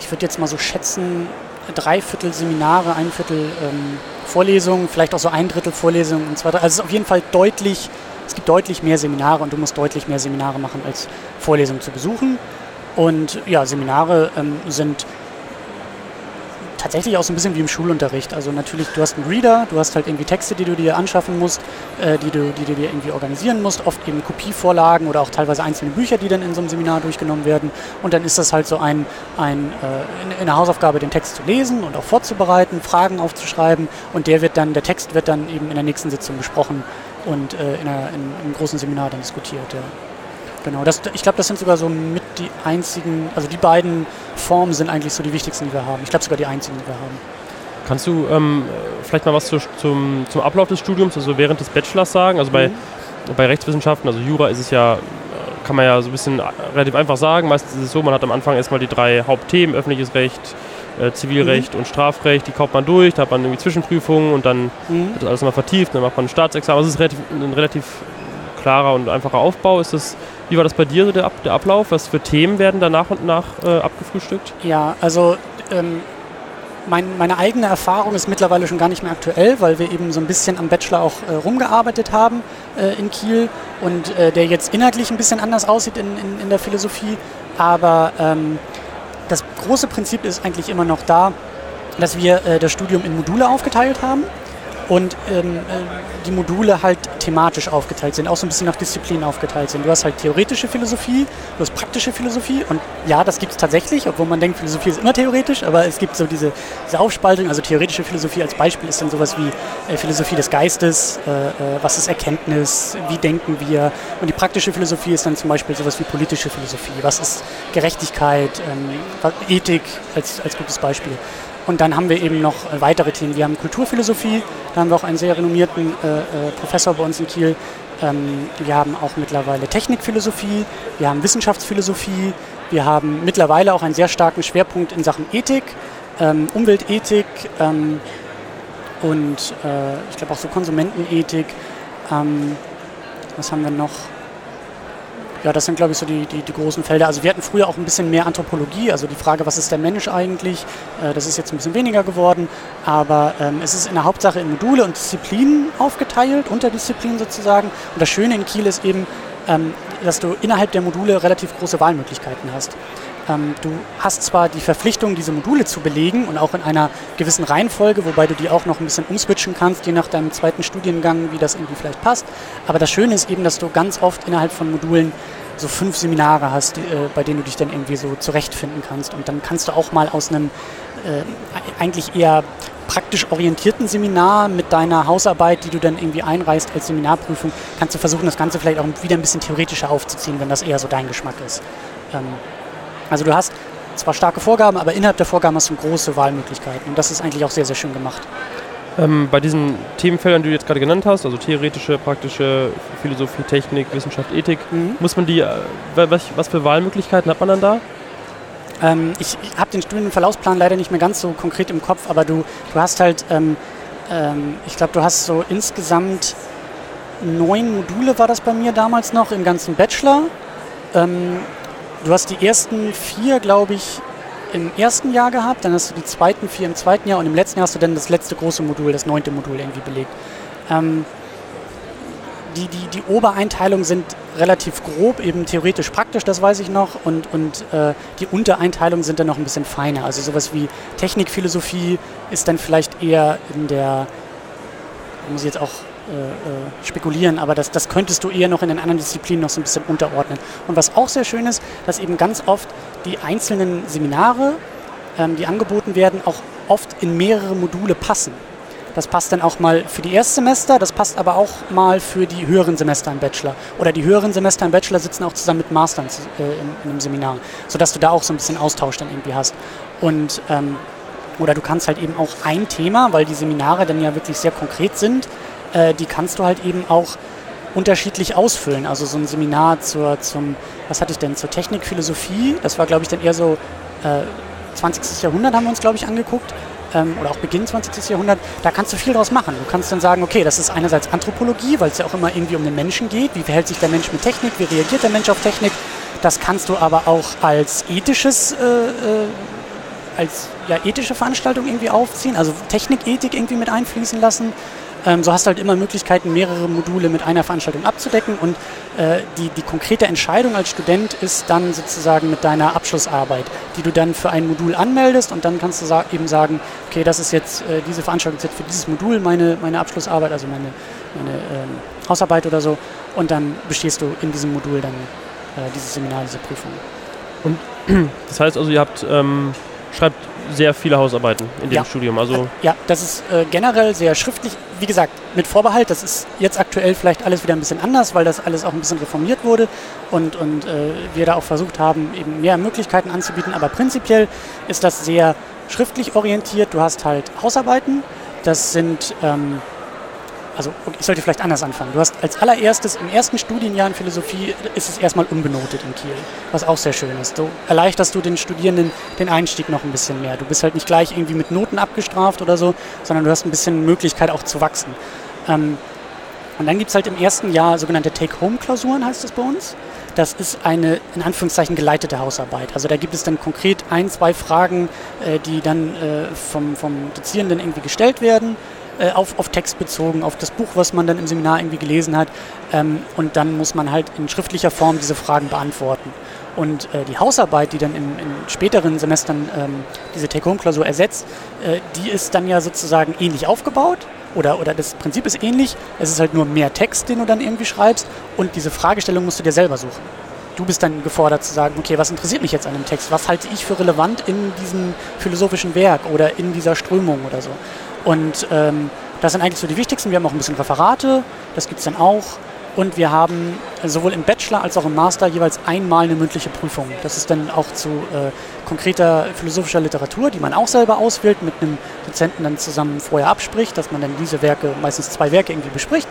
ich würde jetzt mal so schätzen, drei Viertel Seminare, ein Viertel ähm, Vorlesungen, vielleicht auch so ein Drittel Vorlesungen und zwei Drittel. Also es ist auf jeden Fall deutlich, es gibt deutlich mehr Seminare und du musst deutlich mehr Seminare machen, als Vorlesungen zu besuchen. Und ja, Seminare ähm, sind tatsächlich auch so ein bisschen wie im Schulunterricht. Also natürlich, du hast einen Reader, du hast halt irgendwie Texte, die du dir anschaffen musst, äh, die, du, die du dir irgendwie organisieren musst, oft eben Kopievorlagen oder auch teilweise einzelne Bücher, die dann in so einem Seminar durchgenommen werden. Und dann ist das halt so ein, ein äh, in, in der Hausaufgabe, den Text zu lesen und auch vorzubereiten, Fragen aufzuschreiben und der wird dann, der Text wird dann eben in der nächsten Sitzung besprochen und äh, in, einer, in, einem großen Seminar dann diskutiert. Ja. Genau, das, ich glaube, das sind sogar so mit die einzigen, also die beiden Formen sind eigentlich so die wichtigsten, die wir haben. Ich glaube sogar die einzigen, die wir haben. Kannst du ähm, vielleicht mal was zu, zum, zum Ablauf des Studiums, also während des Bachelors sagen? Also bei, mhm. bei Rechtswissenschaften, also Jura ist es ja, kann man ja so ein bisschen relativ einfach sagen. Meistens ist es so, man hat am Anfang erstmal die drei Hauptthemen, öffentliches Recht, äh, Zivilrecht mhm. und Strafrecht, die kauft man durch, da hat man irgendwie Zwischenprüfungen und dann mhm. wird das alles nochmal vertieft, dann macht man ein Staatsexamen. Also es ist relativ, ein relativ klarer und einfacher Aufbau. Ist das wie war das bei dir, so der, der Ablauf? Was für Themen werden da nach und nach äh, abgefrühstückt? Ja, also ähm, mein, meine eigene Erfahrung ist mittlerweile schon gar nicht mehr aktuell, weil wir eben so ein bisschen am Bachelor auch äh, rumgearbeitet haben äh, in Kiel und äh, der jetzt inhaltlich ein bisschen anders aussieht in, in, in der Philosophie. Aber ähm, das große Prinzip ist eigentlich immer noch da, dass wir äh, das Studium in Module aufgeteilt haben und ähm, äh, die Module halt thematisch aufgeteilt sind, auch so ein bisschen nach Disziplinen aufgeteilt sind. Du hast halt theoretische Philosophie, du hast praktische Philosophie und ja, das gibt es tatsächlich, obwohl man denkt, Philosophie ist immer theoretisch, aber es gibt so diese, diese Aufspaltung, also theoretische Philosophie als Beispiel ist dann sowas wie äh, Philosophie des Geistes, äh, äh, was ist Erkenntnis, wie denken wir und die praktische Philosophie ist dann zum Beispiel sowas wie politische Philosophie, was ist Gerechtigkeit, ähm, Ethik als, als gutes Beispiel. Und dann haben wir eben noch weitere Themen. Wir haben Kulturphilosophie, da haben wir auch einen sehr renommierten äh, äh, Professor bei uns in Kiel. Ähm, wir haben auch mittlerweile Technikphilosophie, wir haben Wissenschaftsphilosophie, wir haben mittlerweile auch einen sehr starken Schwerpunkt in Sachen Ethik, ähm, Umweltethik ähm, und äh, ich glaube auch so Konsumentenethik. Ähm, was haben wir noch? Ja, das sind, glaube ich, so die, die, die, großen Felder. Also wir hatten früher auch ein bisschen mehr Anthropologie, also die Frage, was ist der Mensch eigentlich? Äh, das ist jetzt ein bisschen weniger geworden, aber ähm, es ist in der Hauptsache in Module und Disziplinen aufgeteilt, Unterdisziplinen sozusagen. Und das Schöne in Kiel ist eben, ähm, dass du innerhalb der Module relativ große Wahlmöglichkeiten hast. Ähm, du hast zwar die Verpflichtung, diese Module zu belegen und auch in einer gewissen Reihenfolge, wobei du die auch noch ein bisschen umswitchen kannst, je nach deinem zweiten Studiengang, wie das irgendwie vielleicht passt. Aber das Schöne ist eben, dass du ganz oft innerhalb von Modulen so fünf Seminare hast, die, äh, bei denen du dich dann irgendwie so zurechtfinden kannst. Und dann kannst du auch mal aus einem äh, eigentlich eher praktisch orientierten Seminar mit deiner Hausarbeit, die du dann irgendwie einreißt als Seminarprüfung, kannst du versuchen, das Ganze vielleicht auch wieder ein bisschen theoretischer aufzuziehen, wenn das eher so dein Geschmack ist. Ähm, also du hast zwar starke Vorgaben, aber innerhalb der Vorgaben hast du große Wahlmöglichkeiten. Und das ist eigentlich auch sehr, sehr schön gemacht. Ähm, bei diesen Themenfeldern, die du jetzt gerade genannt hast, also theoretische, praktische Philosophie, Technik, Wissenschaft, Ethik, mhm. muss man die, äh, was, was, für Wahlmöglichkeiten hat man dann da? Ähm, ich, habe den Studienverlaufsplan leider nicht mehr ganz so konkret im Kopf, aber du, du hast halt, ähm, ähm ich glaube, du hast so insgesamt neun Module war das bei mir damals noch im ganzen Bachelor. Du hast die ersten vier, glaube ich, im ersten Jahr gehabt, dann hast du die zweiten vier im zweiten Jahr und im letzten Jahr hast du dann das letzte große Modul, das neunte Modul irgendwie belegt. Ähm, die, die, die Obereinteilungen sind relativ grob, eben theoretisch praktisch, das weiß ich noch, und, und äh, die Untereinteilungen sind dann noch ein bisschen feiner. Also sowas wie Technikphilosophie ist dann vielleicht eher in der, muss ich jetzt auch äh, spekulieren, aber das, das könntest du eher noch in den anderen Disziplinen noch so ein bisschen unterordnen. Und was auch sehr schön ist, dass eben ganz oft die einzelnen Seminare, ähm, die angeboten werden, auch oft in mehrere Module passen. Das passt dann auch mal für die Erstsemester, das passt aber auch mal für die höheren Semester im Bachelor. Oder die höheren Semester im Bachelor sitzen auch zusammen mit Mastern äh, in, in, einem Seminar, sodass du da auch so ein bisschen Austausch dann irgendwie hast. Und ähm, oder du kannst halt eben auch ein Thema, weil die Seminare dann ja wirklich sehr konkret sind, äh, die kannst du halt eben auch unterschiedlich ausfüllen. Also so ein Seminar zur, zum, was hatte ich denn, zur Technikphilosophie, das war glaube ich dann eher so äh, 20. Jahrhundert haben wir uns glaube ich angeguckt ähm, oder auch Beginn 20. Jahrhundert, da kannst du viel draus machen. Du kannst dann sagen, okay, das ist einerseits Anthropologie, weil es ja auch immer irgendwie um den Menschen geht, wie verhält sich der Mensch mit Technik, wie reagiert der Mensch auf Technik. Das kannst du aber auch als ethisches äh, äh, als ja, ethische Veranstaltung irgendwie aufziehen, also Technikethik irgendwie mit einfließen lassen. Ähm, so hast du halt immer Möglichkeiten, mehrere Module mit einer Veranstaltung abzudecken und äh, die, die konkrete Entscheidung als Student ist dann sozusagen mit deiner Abschlussarbeit, die du dann für ein Modul anmeldest und dann kannst du sa eben sagen, okay, das ist jetzt, äh, diese Veranstaltung ist jetzt für dieses Modul meine, meine Abschlussarbeit, also meine, meine ähm, Hausarbeit oder so und dann bestehst du in diesem Modul dann äh, dieses Seminar, diese Prüfung. Und das heißt also, ihr habt, ähm, schreibt sehr viele Hausarbeiten in dem Ja. Studium. Also Ja, das ist äh, generell sehr schriftlich. Wie gesagt, mit Vorbehalt, das ist jetzt aktuell vielleicht alles wieder ein bisschen anders, weil das alles auch ein bisschen reformiert wurde und, und äh, wir da auch versucht haben, eben mehr Möglichkeiten anzubieten. Aber prinzipiell ist das sehr schriftlich orientiert. Du hast halt Hausarbeiten, das sind, ähm, also ich sollte vielleicht anders anfangen. Du hast als allererstes im ersten Studienjahr in Philosophie ist es erstmal unbenotet in Kiel, was auch sehr schön ist. So erleichterst du den Studierenden den Einstieg noch ein bisschen mehr. Du bist halt nicht gleich irgendwie mit Noten abgestraft oder so, sondern du hast ein bisschen Möglichkeit auch zu wachsen. Ähm, und dann gibt es halt im ersten Jahr sogenannte Take-Home-Klausuren, heißt es bei uns. Das ist eine in Anführungszeichen geleitete Hausarbeit. Also da gibt es dann konkret ein, zwei Fragen, äh, die dann äh, vom, vom Dozierenden irgendwie gestellt werden, äh, auf, auf Text bezogen, auf das Buch, was man dann im Seminar irgendwie gelesen hat. Ähm, und dann muss man halt in schriftlicher Form diese Fragen beantworten. Und äh, die Hausarbeit, die dann im, in späteren Semestern ähm, diese Take-Home-Klausur ersetzt, äh, die ist dann ja sozusagen ähnlich aufgebaut. Oder, oder das Prinzip ist ähnlich. Es ist halt nur mehr Text, den du dann irgendwie schreibst. Und diese Fragestellung musst du dir selber suchen. Du bist dann gefordert zu sagen, okay, was interessiert mich jetzt an dem Text? Was halte ich für relevant in diesem philosophischen Werk oder in dieser Strömung oder so? Und ähm, das sind eigentlich so die wichtigsten. Wir haben auch ein bisschen Referate, das gibt es dann auch. Und wir haben sowohl im Bachelor als auch im Master jeweils einmal eine mündliche Prüfung. Das ist dann auch zu äh, konkreter philosophischer Literatur, die man auch selber auswählt, mit einem Dozenten dann zusammen vorher abspricht, dass man dann diese Werke, meistens zwei Werke irgendwie bespricht.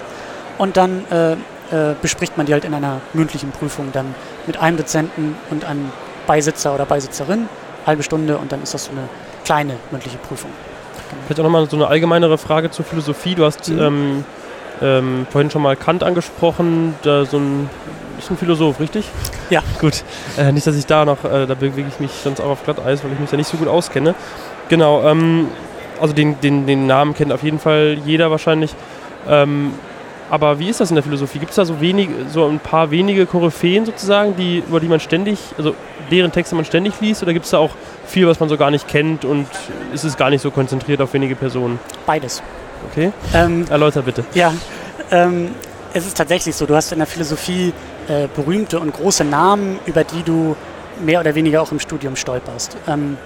Und dann äh, äh, bespricht man die halt in einer mündlichen Prüfung dann mit einem Dozenten und einem Beisitzer oder Beisitzerin, halbe Stunde und dann ist das so eine kleine mündliche Prüfung. Vielleicht auch nochmal so eine allgemeinere Frage zur Philosophie. Du hast Mhm. ähm, ähm, vorhin schon mal Kant angesprochen, da so ein, ist ein Philosoph, richtig? Ja. Gut. Äh, nicht, dass ich da noch, äh, da bewege ich mich sonst auch auf Glatteis, weil ich mich da nicht so gut auskenne. Genau, ähm, also den, den, den Namen kennt auf jeden Fall jeder wahrscheinlich. Ähm, aber wie ist das in der Philosophie? Gibt es da so wenig, so ein paar wenige Koryphäen sozusagen, die, über die man ständig, also deren Texte man ständig liest, oder gibt es da auch viel, was man so gar nicht kennt und ist es gar nicht so konzentriert auf wenige Personen? Beides. Okay? Ähm, Erläuter bitte. Ja, ähm, es ist tatsächlich so. Du hast in der Philosophie äh, berühmte und große Namen, über die du mehr oder weniger auch im Studium stolperst. Ähm,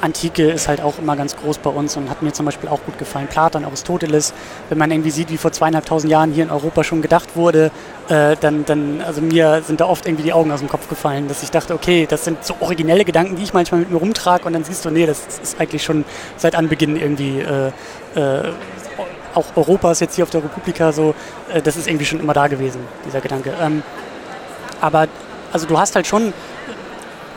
Antike ist halt auch immer ganz groß bei uns und hat mir zum Beispiel auch gut gefallen. Platon, Aristoteles, wenn man irgendwie sieht, wie vor zweieinhalbtausend Jahren hier in Europa schon gedacht wurde, äh, dann, dann, also mir sind da oft irgendwie die Augen aus dem Kopf gefallen, dass ich dachte, okay, das sind so originelle Gedanken, die ich manchmal mit mir rumtrage und dann siehst du, nee, das ist eigentlich schon seit Anbeginn irgendwie äh, äh, auch Europas jetzt hier auf der Republika so, äh, das ist irgendwie schon immer da gewesen, dieser Gedanke. Ähm, aber also du hast halt schon,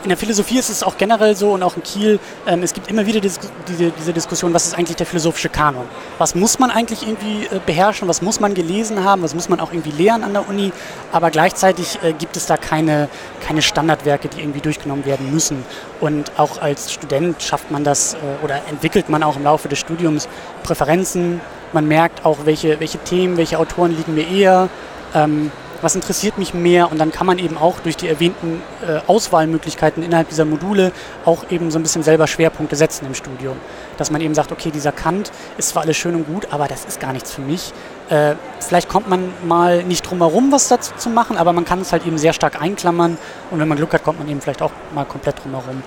in der Philosophie ist es auch generell so und auch in Kiel, ähm, es gibt immer wieder diese, diese Diskussion, was ist eigentlich der philosophische Kanon? Was muss man eigentlich irgendwie äh, beherrschen? Was muss man gelesen haben? Was muss man auch irgendwie lehren an der Uni? Aber gleichzeitig äh, gibt es da keine, keine Standardwerke, die irgendwie durchgenommen werden müssen. Und auch als Student schafft man das äh, oder entwickelt man auch im Laufe des Studiums Präferenzen. Man merkt auch, welche, welche Themen, welche Autoren liegen mir eher. Ähm, was interessiert mich mehr und dann kann man eben auch durch die erwähnten äh, Auswahlmöglichkeiten innerhalb dieser Module auch eben so ein bisschen selber Schwerpunkte setzen im Studium. Dass man eben sagt, okay, dieser Kant ist zwar alles schön und gut, aber das ist gar nichts für mich. Äh, vielleicht kommt man mal nicht drum herum, was dazu zu machen, aber man kann es halt eben sehr stark einklammern und wenn man Glück hat, kommt man eben vielleicht auch mal komplett drum herum.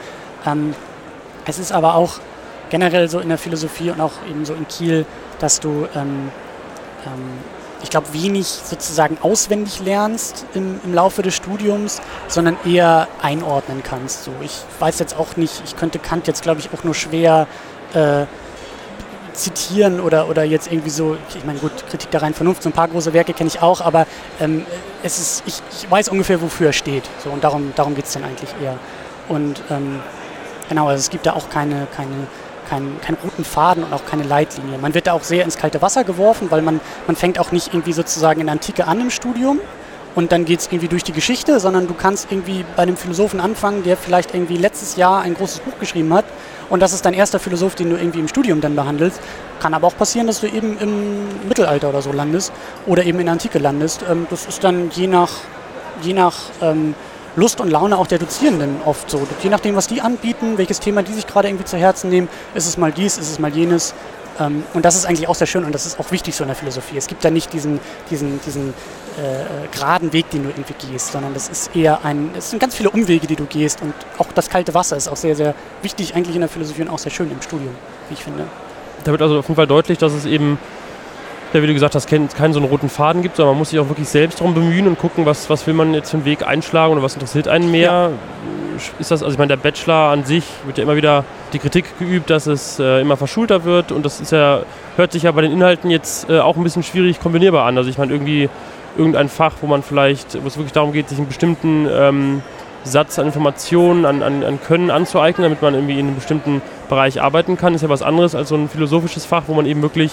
Ähm, es ist aber auch generell so in der Philosophie und auch eben so in Kiel, dass du ähm, ähm, ich glaube, wenig sozusagen auswendig lernst im, im Laufe des Studiums, sondern eher einordnen kannst. So, ich weiß jetzt auch nicht, ich könnte Kant jetzt, glaube ich, auch nur schwer äh, zitieren oder, oder jetzt irgendwie so, ich meine, gut, Kritik der reinen Vernunft, so ein paar große Werke kenne ich auch, aber ähm, es ist, ich, ich weiß ungefähr, wofür er steht. So, und darum, darum geht es dann eigentlich eher. Und ähm, genau, also es gibt da auch keine, keine keinen, keinen roten Faden und auch keine Leitlinie. Man wird da auch sehr ins kalte Wasser geworfen, weil man, man fängt auch nicht irgendwie sozusagen in Antike an im Studium und dann geht es irgendwie durch die Geschichte, sondern du kannst irgendwie bei einem Philosophen anfangen, der vielleicht irgendwie letztes Jahr ein großes Buch geschrieben hat und das ist dein erster Philosoph, den du irgendwie im Studium dann behandelst. Kann aber auch passieren, dass du eben im Mittelalter oder so landest oder eben in Antike landest. Ähm, das ist dann je nach, je nach ähm, Lust und Laune auch der Dozierenden oft so. Je nachdem, was die anbieten, welches Thema die sich gerade irgendwie zu Herzen nehmen, ist es mal dies, ist es mal jenes. Ähm, und das ist eigentlich auch sehr schön und das ist auch wichtig so in der Philosophie. Es gibt da nicht diesen, diesen, diesen äh, geraden Weg, den du irgendwie gehst, sondern das ist eher ein, es sind ganz viele Umwege, die du gehst und auch das kalte Wasser ist auch sehr, sehr wichtig eigentlich in der Philosophie und auch sehr schön im Studium, wie ich finde. Da wird also auf jeden Fall deutlich, dass es eben ja, wie du gesagt hast, keinen, keinen so einen roten Faden gibt, sondern man muss sich auch wirklich selbst darum bemühen und gucken, was, was will man jetzt für einen Weg einschlagen oder was interessiert einen mehr. Ja. Ist das, also ich meine, der Bachelor an sich wird ja immer wieder die Kritik geübt, dass es äh, immer verschulter wird und das ist ja, hört sich ja bei den Inhalten jetzt äh, auch ein bisschen schwierig kombinierbar an. Also ich meine, irgendwie irgendein Fach, wo man vielleicht, wo es wirklich darum geht, sich einen bestimmten ähm, Satz an Informationen, an, an, an Können anzueignen, damit man irgendwie in einem bestimmten Bereich arbeiten kann, ist ja was anderes als so ein philosophisches Fach, wo man eben wirklich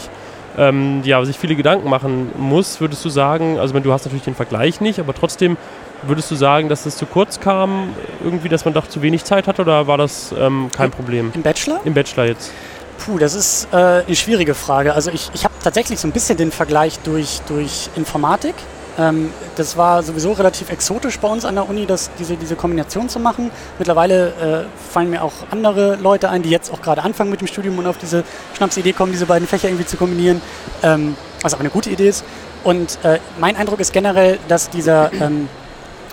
ähm, ja, sich viele Gedanken machen muss, würdest du sagen, also du hast natürlich den Vergleich nicht, aber trotzdem würdest du sagen, dass es zu kurz kam, irgendwie, dass man doch zu wenig Zeit hatte oder war das ähm, kein Problem? Im Bachelor? Im Bachelor jetzt. Puh, das ist äh, eine schwierige Frage. Also ich, ich habe tatsächlich so ein bisschen den Vergleich durch, durch Informatik. Ähm, das war sowieso relativ exotisch bei uns an der Uni, das, diese, diese Kombination zu machen. Mittlerweile äh, fallen mir auch andere Leute ein, die jetzt auch gerade anfangen mit dem Studium und auf diese Schnapsidee kommen, diese beiden Fächer irgendwie zu kombinieren, ähm, was auch eine gute Idee ist. Und äh, mein Eindruck ist generell, dass dieser, ähm,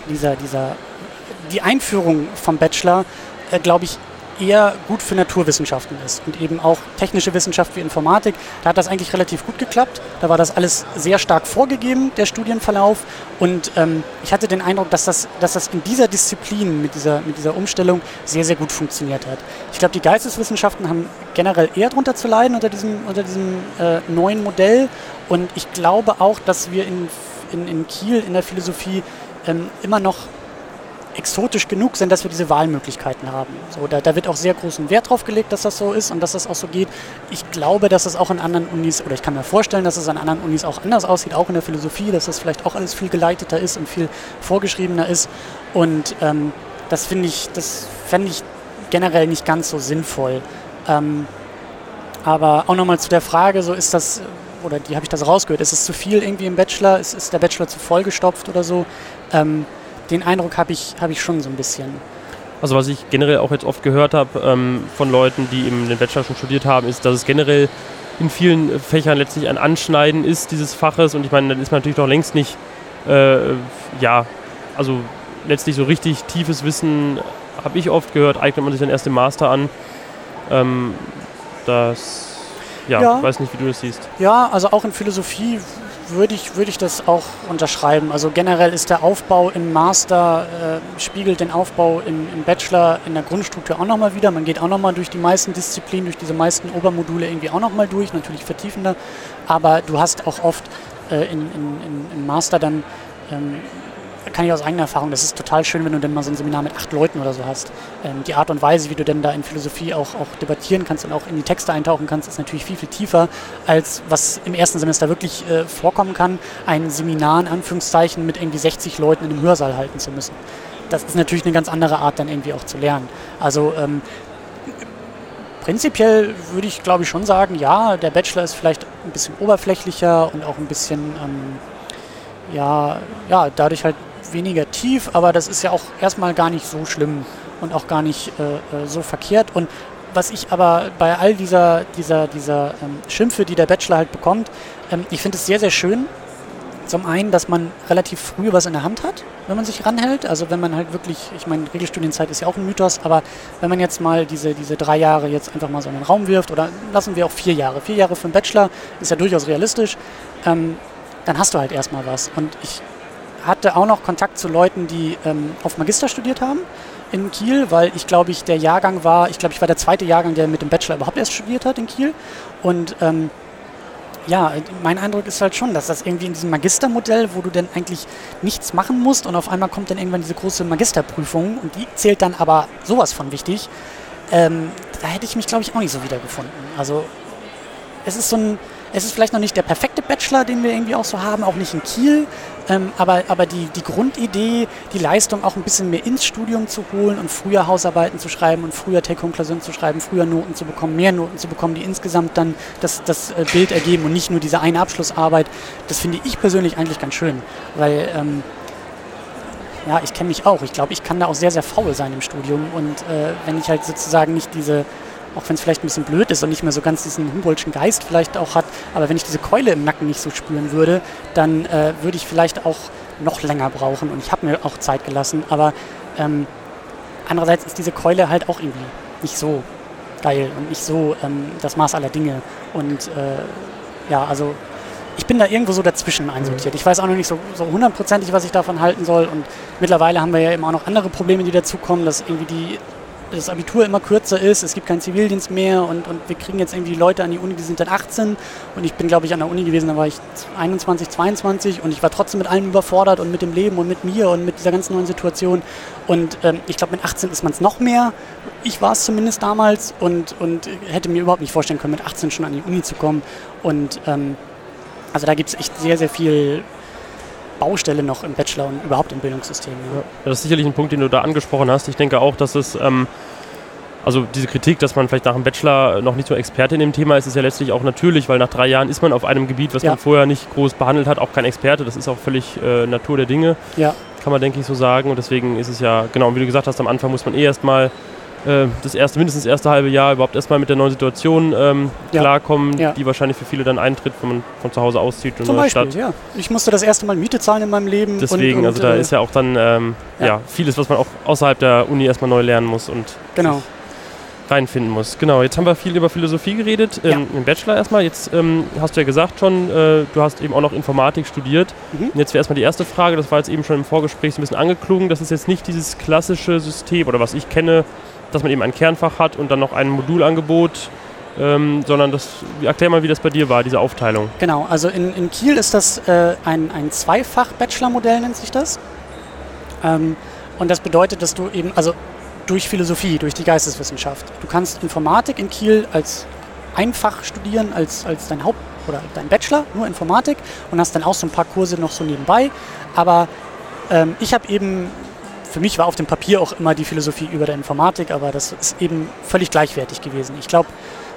dieser, dieser, die Einführung vom Bachelor, äh, glaube ich, eher gut für Naturwissenschaften ist und eben auch technische Wissenschaft wie Informatik. Da hat das eigentlich relativ gut geklappt. Da war das alles sehr stark vorgegeben, der Studienverlauf. Und ähm, ich hatte den Eindruck, dass das, dass das in dieser Disziplin, mit dieser, mit dieser Umstellung sehr, sehr gut funktioniert hat. Ich glaube, die Geisteswissenschaften haben generell eher darunter zu leiden unter diesem, unter diesem äh, neuen Modell. Und ich glaube auch, dass wir in, in, in Kiel in der Philosophie ähm, immer noch exotisch genug sind, dass wir diese Wahlmöglichkeiten haben. So, da, da wird auch sehr großen Wert drauf gelegt, dass das so ist und dass das auch so geht. Ich glaube, dass es auch in anderen Unis, oder ich kann mir vorstellen, dass es an anderen Unis auch anders aussieht, auch in der Philosophie, dass das vielleicht auch alles viel geleiteter ist und viel vorgeschriebener ist. Und ähm, das finde ich, das fände ich generell nicht ganz so sinnvoll. Ähm, aber auch nochmal zu der Frage, so ist das, oder die habe ich das rausgehört, ist es zu viel irgendwie im Bachelor, ist, ist der Bachelor zu vollgestopft oder so? Ähm, den Eindruck habe ich, hab ich schon so ein bisschen. Also was ich generell auch jetzt oft gehört habe ähm, von Leuten, die eben den Bachelor schon studiert haben, ist, dass es generell in vielen Fächern letztlich ein Anschneiden ist dieses Faches und ich meine, dann ist man natürlich noch längst nicht, äh, ja, also letztlich so richtig tiefes Wissen, habe ich oft gehört, eignet man sich dann erst im Master an. Ähm, das, ja, ja, weiß nicht, wie du das siehst. Ja, also auch in Philosophie würde ich, würde ich das auch unterschreiben. Also generell ist der Aufbau im Master, äh, spiegelt den Aufbau im, im, Bachelor in der Grundstruktur auch nochmal wieder. Man geht auch nochmal durch die meisten Disziplinen, durch diese meisten Obermodule irgendwie auch nochmal durch, natürlich vertiefender. Aber du hast auch oft äh, in, in, in, im Master dann ähm, kann ich aus eigener Erfahrung, das ist total schön, wenn du dann mal so ein Seminar mit acht Leuten oder so hast. Ähm, die Art und Weise, wie du denn da in Philosophie auch, auch debattieren kannst und auch in die Texte eintauchen kannst, ist natürlich viel, viel tiefer, als was im ersten Semester wirklich äh, vorkommen kann, ein Seminar in Anführungszeichen mit irgendwie 60 Leuten in einem Hörsaal halten zu müssen. Das ist natürlich eine ganz andere Art, dann irgendwie auch zu lernen. Also ähm, prinzipiell würde ich, glaube ich, schon sagen, ja, der Bachelor ist vielleicht ein bisschen oberflächlicher und auch ein bisschen, ähm, ja, ja, dadurch halt weniger tief, aber das ist ja auch erstmal gar nicht so schlimm und auch gar nicht äh, äh, so verkehrt. Und was ich aber bei all dieser, dieser, dieser ähm, Schimpfe, die der Bachelor halt bekommt, ähm, ich finde es sehr, sehr schön. Zum einen, dass man relativ früh was in der Hand hat, wenn man sich ranhält. Also wenn man halt wirklich, ich meine, Regelstudienzeit ist ja auch ein Mythos, aber wenn man jetzt mal diese, diese drei Jahre jetzt einfach mal so in den Raum wirft oder lassen wir auch vier Jahre. Vier Jahre für einen Bachelor ist ja durchaus realistisch. Ähm, dann hast du halt erstmal was. Und ich hatte auch noch Kontakt zu Leuten, die ähm, auf Magister studiert haben in Kiel, weil ich glaube, ich der Jahrgang war, ich glaube, ich war der zweite Jahrgang, der mit dem Bachelor überhaupt erst studiert hat in Kiel. Und ähm, ja, mein Eindruck ist halt schon, dass das irgendwie in diesem Magistermodell, wo du dann eigentlich nichts machen musst und auf einmal kommt dann irgendwann diese große Magisterprüfung und die zählt dann aber sowas von wichtig, ähm, da hätte ich mich, glaube ich, auch nicht so wiedergefunden. Also es ist so ein, es ist vielleicht noch nicht der perfekte Bachelor, den wir irgendwie auch so haben, auch nicht in Kiel, ähm, aber, aber die, die Grundidee, die Leistung auch ein bisschen mehr ins Studium zu holen und früher Hausarbeiten zu schreiben und früher Take-Home-Klausuren zu schreiben, früher Noten zu bekommen, mehr Noten zu bekommen, die insgesamt dann das, das äh, Bild ergeben und nicht nur diese eine Abschlussarbeit, das finde ich persönlich eigentlich ganz schön, weil ähm, ja, ich kenne mich auch. Ich glaube, ich kann da auch sehr, sehr faul sein im Studium und äh, wenn ich halt sozusagen nicht diese auch wenn es vielleicht ein bisschen blöd ist und nicht mehr so ganz diesen Humboldtschen Geist vielleicht auch hat, aber wenn ich diese Keule im Nacken nicht so spüren würde, dann äh, würde ich vielleicht auch noch länger brauchen und ich habe mir auch Zeit gelassen, aber ähm, andererseits ist diese Keule halt auch irgendwie nicht so geil und nicht so ähm, das Maß aller Dinge und äh, ja, also ich bin da irgendwo so dazwischen einsortiert. Ich weiß auch noch nicht so, so hundertprozentig, was ich davon halten soll. Und mittlerweile haben wir ja eben auch noch andere Probleme, die dazukommen, dass irgendwie die das Abitur immer kürzer ist, es gibt keinen Zivildienst mehr und, und wir kriegen jetzt irgendwie Leute an die Uni, die sind dann 18 und ich bin, glaube ich, an der Uni gewesen, da war ich 21, 22 und ich war trotzdem mit allem überfordert und mit dem Leben und mit mir und mit dieser ganzen neuen Situation. Und ähm, ich glaube, mit 18 ist man es noch mehr. Ich war es zumindest damals und, und hätte mir überhaupt nicht vorstellen können, mit 18 schon an die Uni zu kommen. Und ähm, also da gibt es echt sehr, sehr viel Baustelle noch im Bachelor und überhaupt im Bildungssystem. Ja. Das ist sicherlich ein Punkt, den du da angesprochen hast. Ich denke auch, dass es, ähm, also diese Kritik, dass man vielleicht nach dem Bachelor noch nicht so Experte in dem Thema ist, ist ja letztlich auch natürlich, weil nach drei Jahren ist man auf einem Gebiet, was ja. man vorher nicht groß behandelt hat, auch kein Experte. Das ist auch völlig äh, Natur der Dinge. Ja. Kann man, denke ich, so sagen. Und deswegen ist es ja, genau, wie du gesagt hast, am Anfang muss man eh erstmal das erste, mindestens das erste halbe Jahr überhaupt erstmal mit der neuen Situation ähm, ja. klarkommen, ja. die wahrscheinlich für viele dann eintritt, wenn man von zu Hause auszieht. Zum Beispiel, Stadt. ja. Ich musste das erste Mal Miete zahlen in meinem Leben. Deswegen, und, und, also da äh, ist ja auch dann ähm, ja. ja. vieles, was man auch außerhalb der Uni erstmal neu lernen muss und genau. reinfinden muss. Genau, jetzt haben wir viel über Philosophie geredet, ähm, im Bachelor erstmal. Jetzt ähm, hast du ja gesagt schon, äh, du hast eben auch noch Informatik studiert. Mhm. Und jetzt wäre erstmal die erste Frage, das war jetzt eben schon im Vorgespräch so ein bisschen angeklungen, das ist jetzt nicht dieses klassische System oder was ich kenne, dass man eben ein Kernfach hat und dann noch ein Modulangebot, ähm, sondern das, erklär mal, wie das bei dir war, diese Aufteilung. Genau, also in, in Kiel ist das äh, ein, ein Zweifach-Bachelor-Modell, nennt sich das. Ähm, und das bedeutet, dass du eben, also durch Philosophie, durch die Geisteswissenschaft, du kannst Informatik in Kiel als einfach studieren, als, als dein Haupt- oder dein Bachelor, nur Informatik und hast dann auch so ein paar Kurse noch so nebenbei. Aber ähm, ich habe eben für mich war auf dem Papier auch immer die Philosophie über der Informatik, aber das ist eben völlig gleichwertig gewesen. Ich glaube,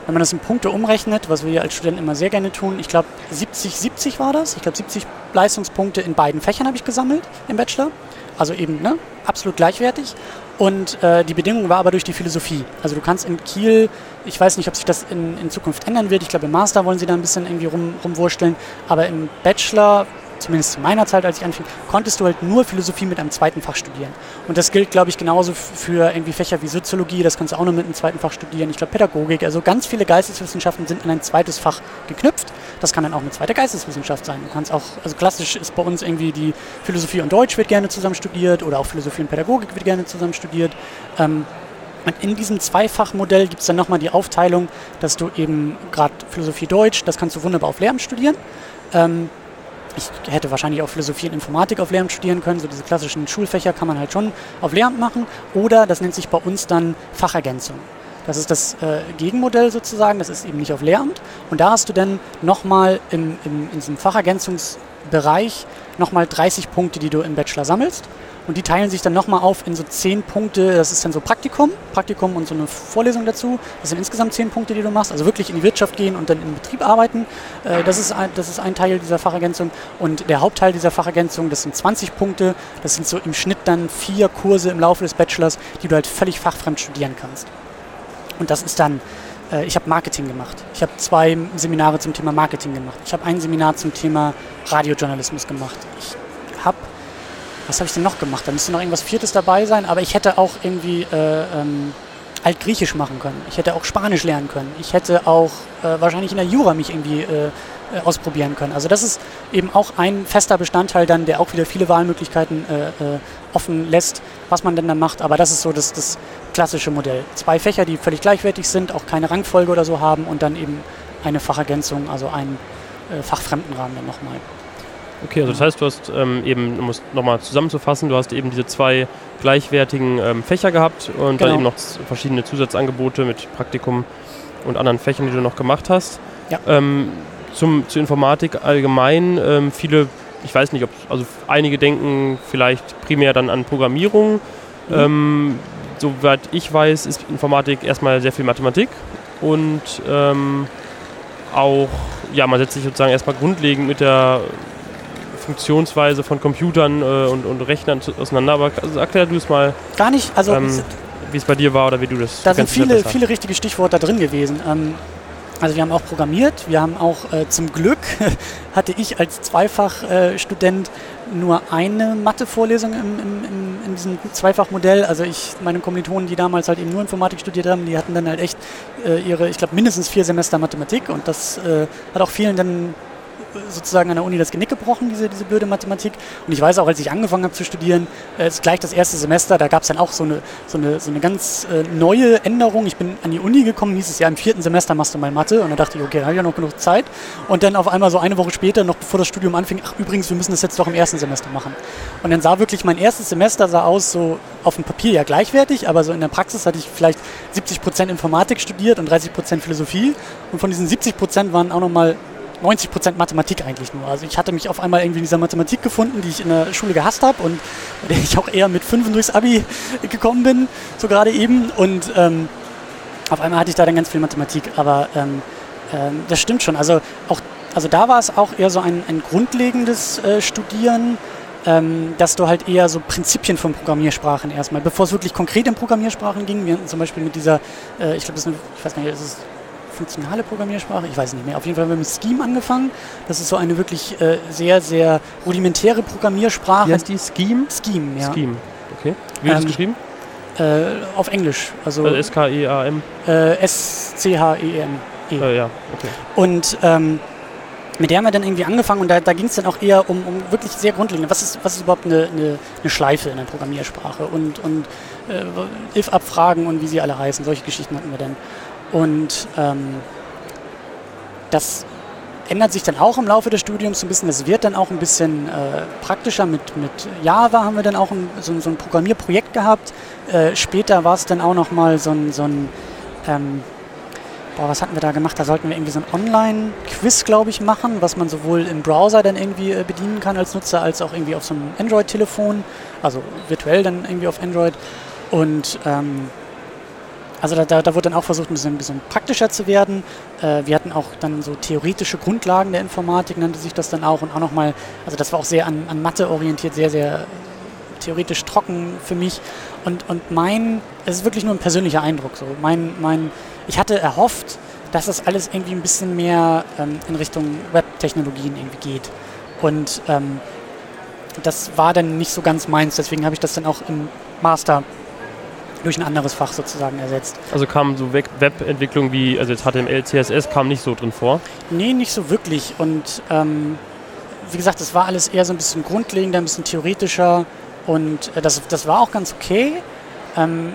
wenn man das in Punkte umrechnet, was wir als Studenten immer sehr gerne tun, ich glaube 70, 70 war das. Ich glaube 70 Leistungspunkte in beiden Fächern habe ich gesammelt im Bachelor. Also eben ne, absolut gleichwertig. Und äh, die Bedingung war aber durch die Philosophie. Also du kannst in Kiel, ich weiß nicht, ob sich das in, in Zukunft ändern wird. Ich glaube, im Master wollen sie da ein bisschen irgendwie rum, rumwursteln. Aber im Bachelor zumindest zu meiner Zeit, als ich anfing, konntest du halt nur Philosophie mit einem zweiten Fach studieren. Und das gilt, glaube ich, genauso für irgendwie Fächer wie Soziologie, das kannst du auch nur mit einem zweiten Fach studieren. Ich glaube, Pädagogik, also ganz viele Geisteswissenschaften sind an ein zweites Fach geknüpft. Das kann dann auch eine zweite Geisteswissenschaft sein. Du kannst auch, also klassisch ist bei uns irgendwie die Philosophie und Deutsch wird gerne zusammen studiert oder auch Philosophie und Pädagogik wird gerne zusammen studiert. Ähm, und in diesem Zweifachmodell gibt es dann nochmal die Aufteilung, dass du eben gerade Philosophie Deutsch, das kannst du wunderbar auf Lehramt studieren. Ähm, ich hätte wahrscheinlich auch Philosophie und Informatik auf Lehramt studieren können. So diese klassischen Schulfächer kann man halt schon auf Lehramt machen. Oder das nennt sich bei uns dann Fachergänzung. Das ist das äh, Gegenmodell sozusagen. Das ist eben nicht auf Lehramt. Und da hast du dann nochmal im, im, in diesem Fachergänzungsbereich nochmal 30 Punkte, die du im Bachelor sammelst. Und die teilen sich dann nochmal auf in so zehn Punkte. Das ist dann so Praktikum, Praktikum und so eine Vorlesung dazu. Das sind insgesamt zehn Punkte, die du machst. Also wirklich in die Wirtschaft gehen und dann im Betrieb arbeiten. Äh, das, ist ein, das ist ein Teil dieser Fachergänzung. Und der Hauptteil dieser Fachergänzung, das sind 20 Punkte. Das sind so im Schnitt dann vier Kurse im Laufe des Bachelors, die du halt völlig fachfremd studieren kannst. Und das ist dann äh, ich habe Marketing gemacht. Ich habe zwei Seminare zum Thema Marketing gemacht. Ich habe ein Seminar zum Thema Radiojournalismus gemacht. Ich habe was habe ich denn noch gemacht? Da müsste noch irgendwas Viertes dabei sein, aber ich hätte auch irgendwie äh, ähm, Altgriechisch machen können. Ich hätte auch Spanisch lernen können. Ich hätte auch äh, wahrscheinlich in der Jura mich irgendwie äh, äh, ausprobieren können. Also das ist eben auch ein fester Bestandteil dann, der auch wieder viele Wahlmöglichkeiten äh, äh, offen lässt, was man denn dann macht. Aber das ist so das, das klassische Modell. Zwei Fächer, die völlig gleichwertig sind, auch keine Rangfolge oder so haben und dann eben eine Fachergänzung, also einen äh, Fachfremdenrahmen dann nochmal. Okay, also das heißt, du hast ähm, eben, um es nochmal zusammenzufassen, du hast eben diese zwei gleichwertigen ähm, Fächer gehabt und genau. dann eben noch verschiedene Zusatzangebote mit Praktikum und anderen Fächern, die du noch gemacht hast. Ja. Ähm, zum, zur Informatik allgemein. Ähm, viele, ich weiß nicht, ob, also einige denken vielleicht primär dann an Programmierung. Mhm. Ähm, soweit ich weiß, ist Informatik erstmal sehr viel Mathematik und ähm, auch, ja, man setzt sich sozusagen erstmal grundlegend mit der Funktionsweise von Computern äh, und, und Rechnern auseinander. Aber also erklär du es mal. Gar nicht, also ähm, wie es bei dir war oder wie du das Da sind viele, viele richtige Stichworte da drin gewesen. Ähm, also wir haben auch programmiert, wir haben auch äh, zum Glück hatte ich als Zweifachstudent äh, nur eine Mathe-Vorlesung im, im, im, in diesem Zweifachmodell. Also ich, meine Kommilitonen, die damals halt eben nur Informatik studiert haben, die hatten dann halt echt äh, ihre, ich glaube, mindestens vier Semester Mathematik und das äh, hat auch vielen dann sozusagen an der Uni das Genick gebrochen, diese, diese blöde Mathematik. Und ich weiß auch, als ich angefangen habe zu studieren, äh, ist gleich das erste Semester, da gab es dann auch so eine, so eine, so eine ganz äh, neue Änderung. Ich bin an die Uni gekommen, hieß es ja, im vierten Semester machst du mal Mathe. Und dann dachte ich, okay, da habe ich ja noch genug Zeit. Und dann auf einmal so eine Woche später, noch bevor das Studium anfing, ach übrigens, wir müssen das jetzt doch im ersten Semester machen. Und dann sah wirklich mein erstes Semester sah aus so auf dem Papier ja gleichwertig, aber so in der Praxis hatte ich vielleicht 70 Prozent Informatik studiert und 30 Prozent Philosophie. Und von diesen 70 Prozent waren auch nochmal 90 Prozent Mathematik eigentlich nur. Also ich hatte mich auf einmal irgendwie in dieser Mathematik gefunden, die ich in der Schule gehasst habe und bei der ich auch eher mit Fünfen durchs Abi gekommen bin, so gerade eben. Und ähm, auf einmal hatte ich da dann ganz viel Mathematik. Aber ähm, ähm, das stimmt schon. Also auch, also da war es auch eher so ein, ein grundlegendes äh, Studieren. Ähm, dass du halt eher so Prinzipien von Programmiersprachen erstmal, bevor es wirklich konkret in Programmiersprachen ging, wir hatten zum Beispiel mit dieser, äh, ich glaube, das ist eine, ich weiß gar nicht, ist funktionale Programmiersprache, ich weiß nicht mehr. Auf jeden Fall haben wir mit Scheme angefangen. Das ist so eine wirklich äh, sehr, sehr rudimentäre Programmiersprache. Wie heißt die? Scheme? Scheme, ja. Scheme, okay. Wie wird ähm, das geschrieben? Äh, auf Englisch. Also, also S-K-E-A-M? Äh, S-C-H-E-M. -E. Äh, ja, okay. Und ähm, mit der haben wir dann irgendwie angefangen und da, da ging es dann auch eher um, um wirklich sehr grundlegend. Was ist, was ist überhaupt eine, eine, eine Schleife in der Programmiersprache und, und äh, if-Abfragen und wie sie alle heißen. Solche Geschichten hatten wir dann. Und ähm, das ändert sich dann auch im Laufe des Studiums ein bisschen. Es wird dann auch ein bisschen äh, praktischer. Mit, mit Java haben wir dann auch ein, so, so, ein Programmierprojekt gehabt. Äh, später war es dann auch nochmal so ein, so ein ähm, boah, was hatten wir da gemacht? Da sollten wir irgendwie so ein Online-Quiz, glaube ich, machen, was man sowohl im Browser dann irgendwie äh, bedienen kann als Nutzer, als auch irgendwie auf so einem Android-Telefon, also virtuell dann irgendwie auf Android. Und ähm, also da, da, da wurde dann auch versucht, ein bisschen, ein bisschen praktischer zu werden. Äh, wir hatten auch dann so theoretische Grundlagen der Informatik, nannte sich das dann auch. Und auch nochmal, also das war auch sehr an, an Mathe orientiert, sehr, sehr theoretisch trocken für mich. Und, und mein, es ist wirklich nur ein persönlicher Eindruck. So. Mein, mein, ich hatte erhofft, dass das alles irgendwie ein bisschen mehr ähm, in Richtung Web-Technologien irgendwie geht. Und ähm, das war dann nicht so ganz meins, deswegen habe ich das dann auch im Master durch ein anderes Fach sozusagen ersetzt. Also kam so Webentwicklung wie, also jetzt HTML, CSS kam nicht so drin vor? Nee, nicht so wirklich. Und ähm, wie gesagt, das war alles eher so ein bisschen grundlegender, ein bisschen theoretischer und äh, das, das war auch ganz okay. Ähm,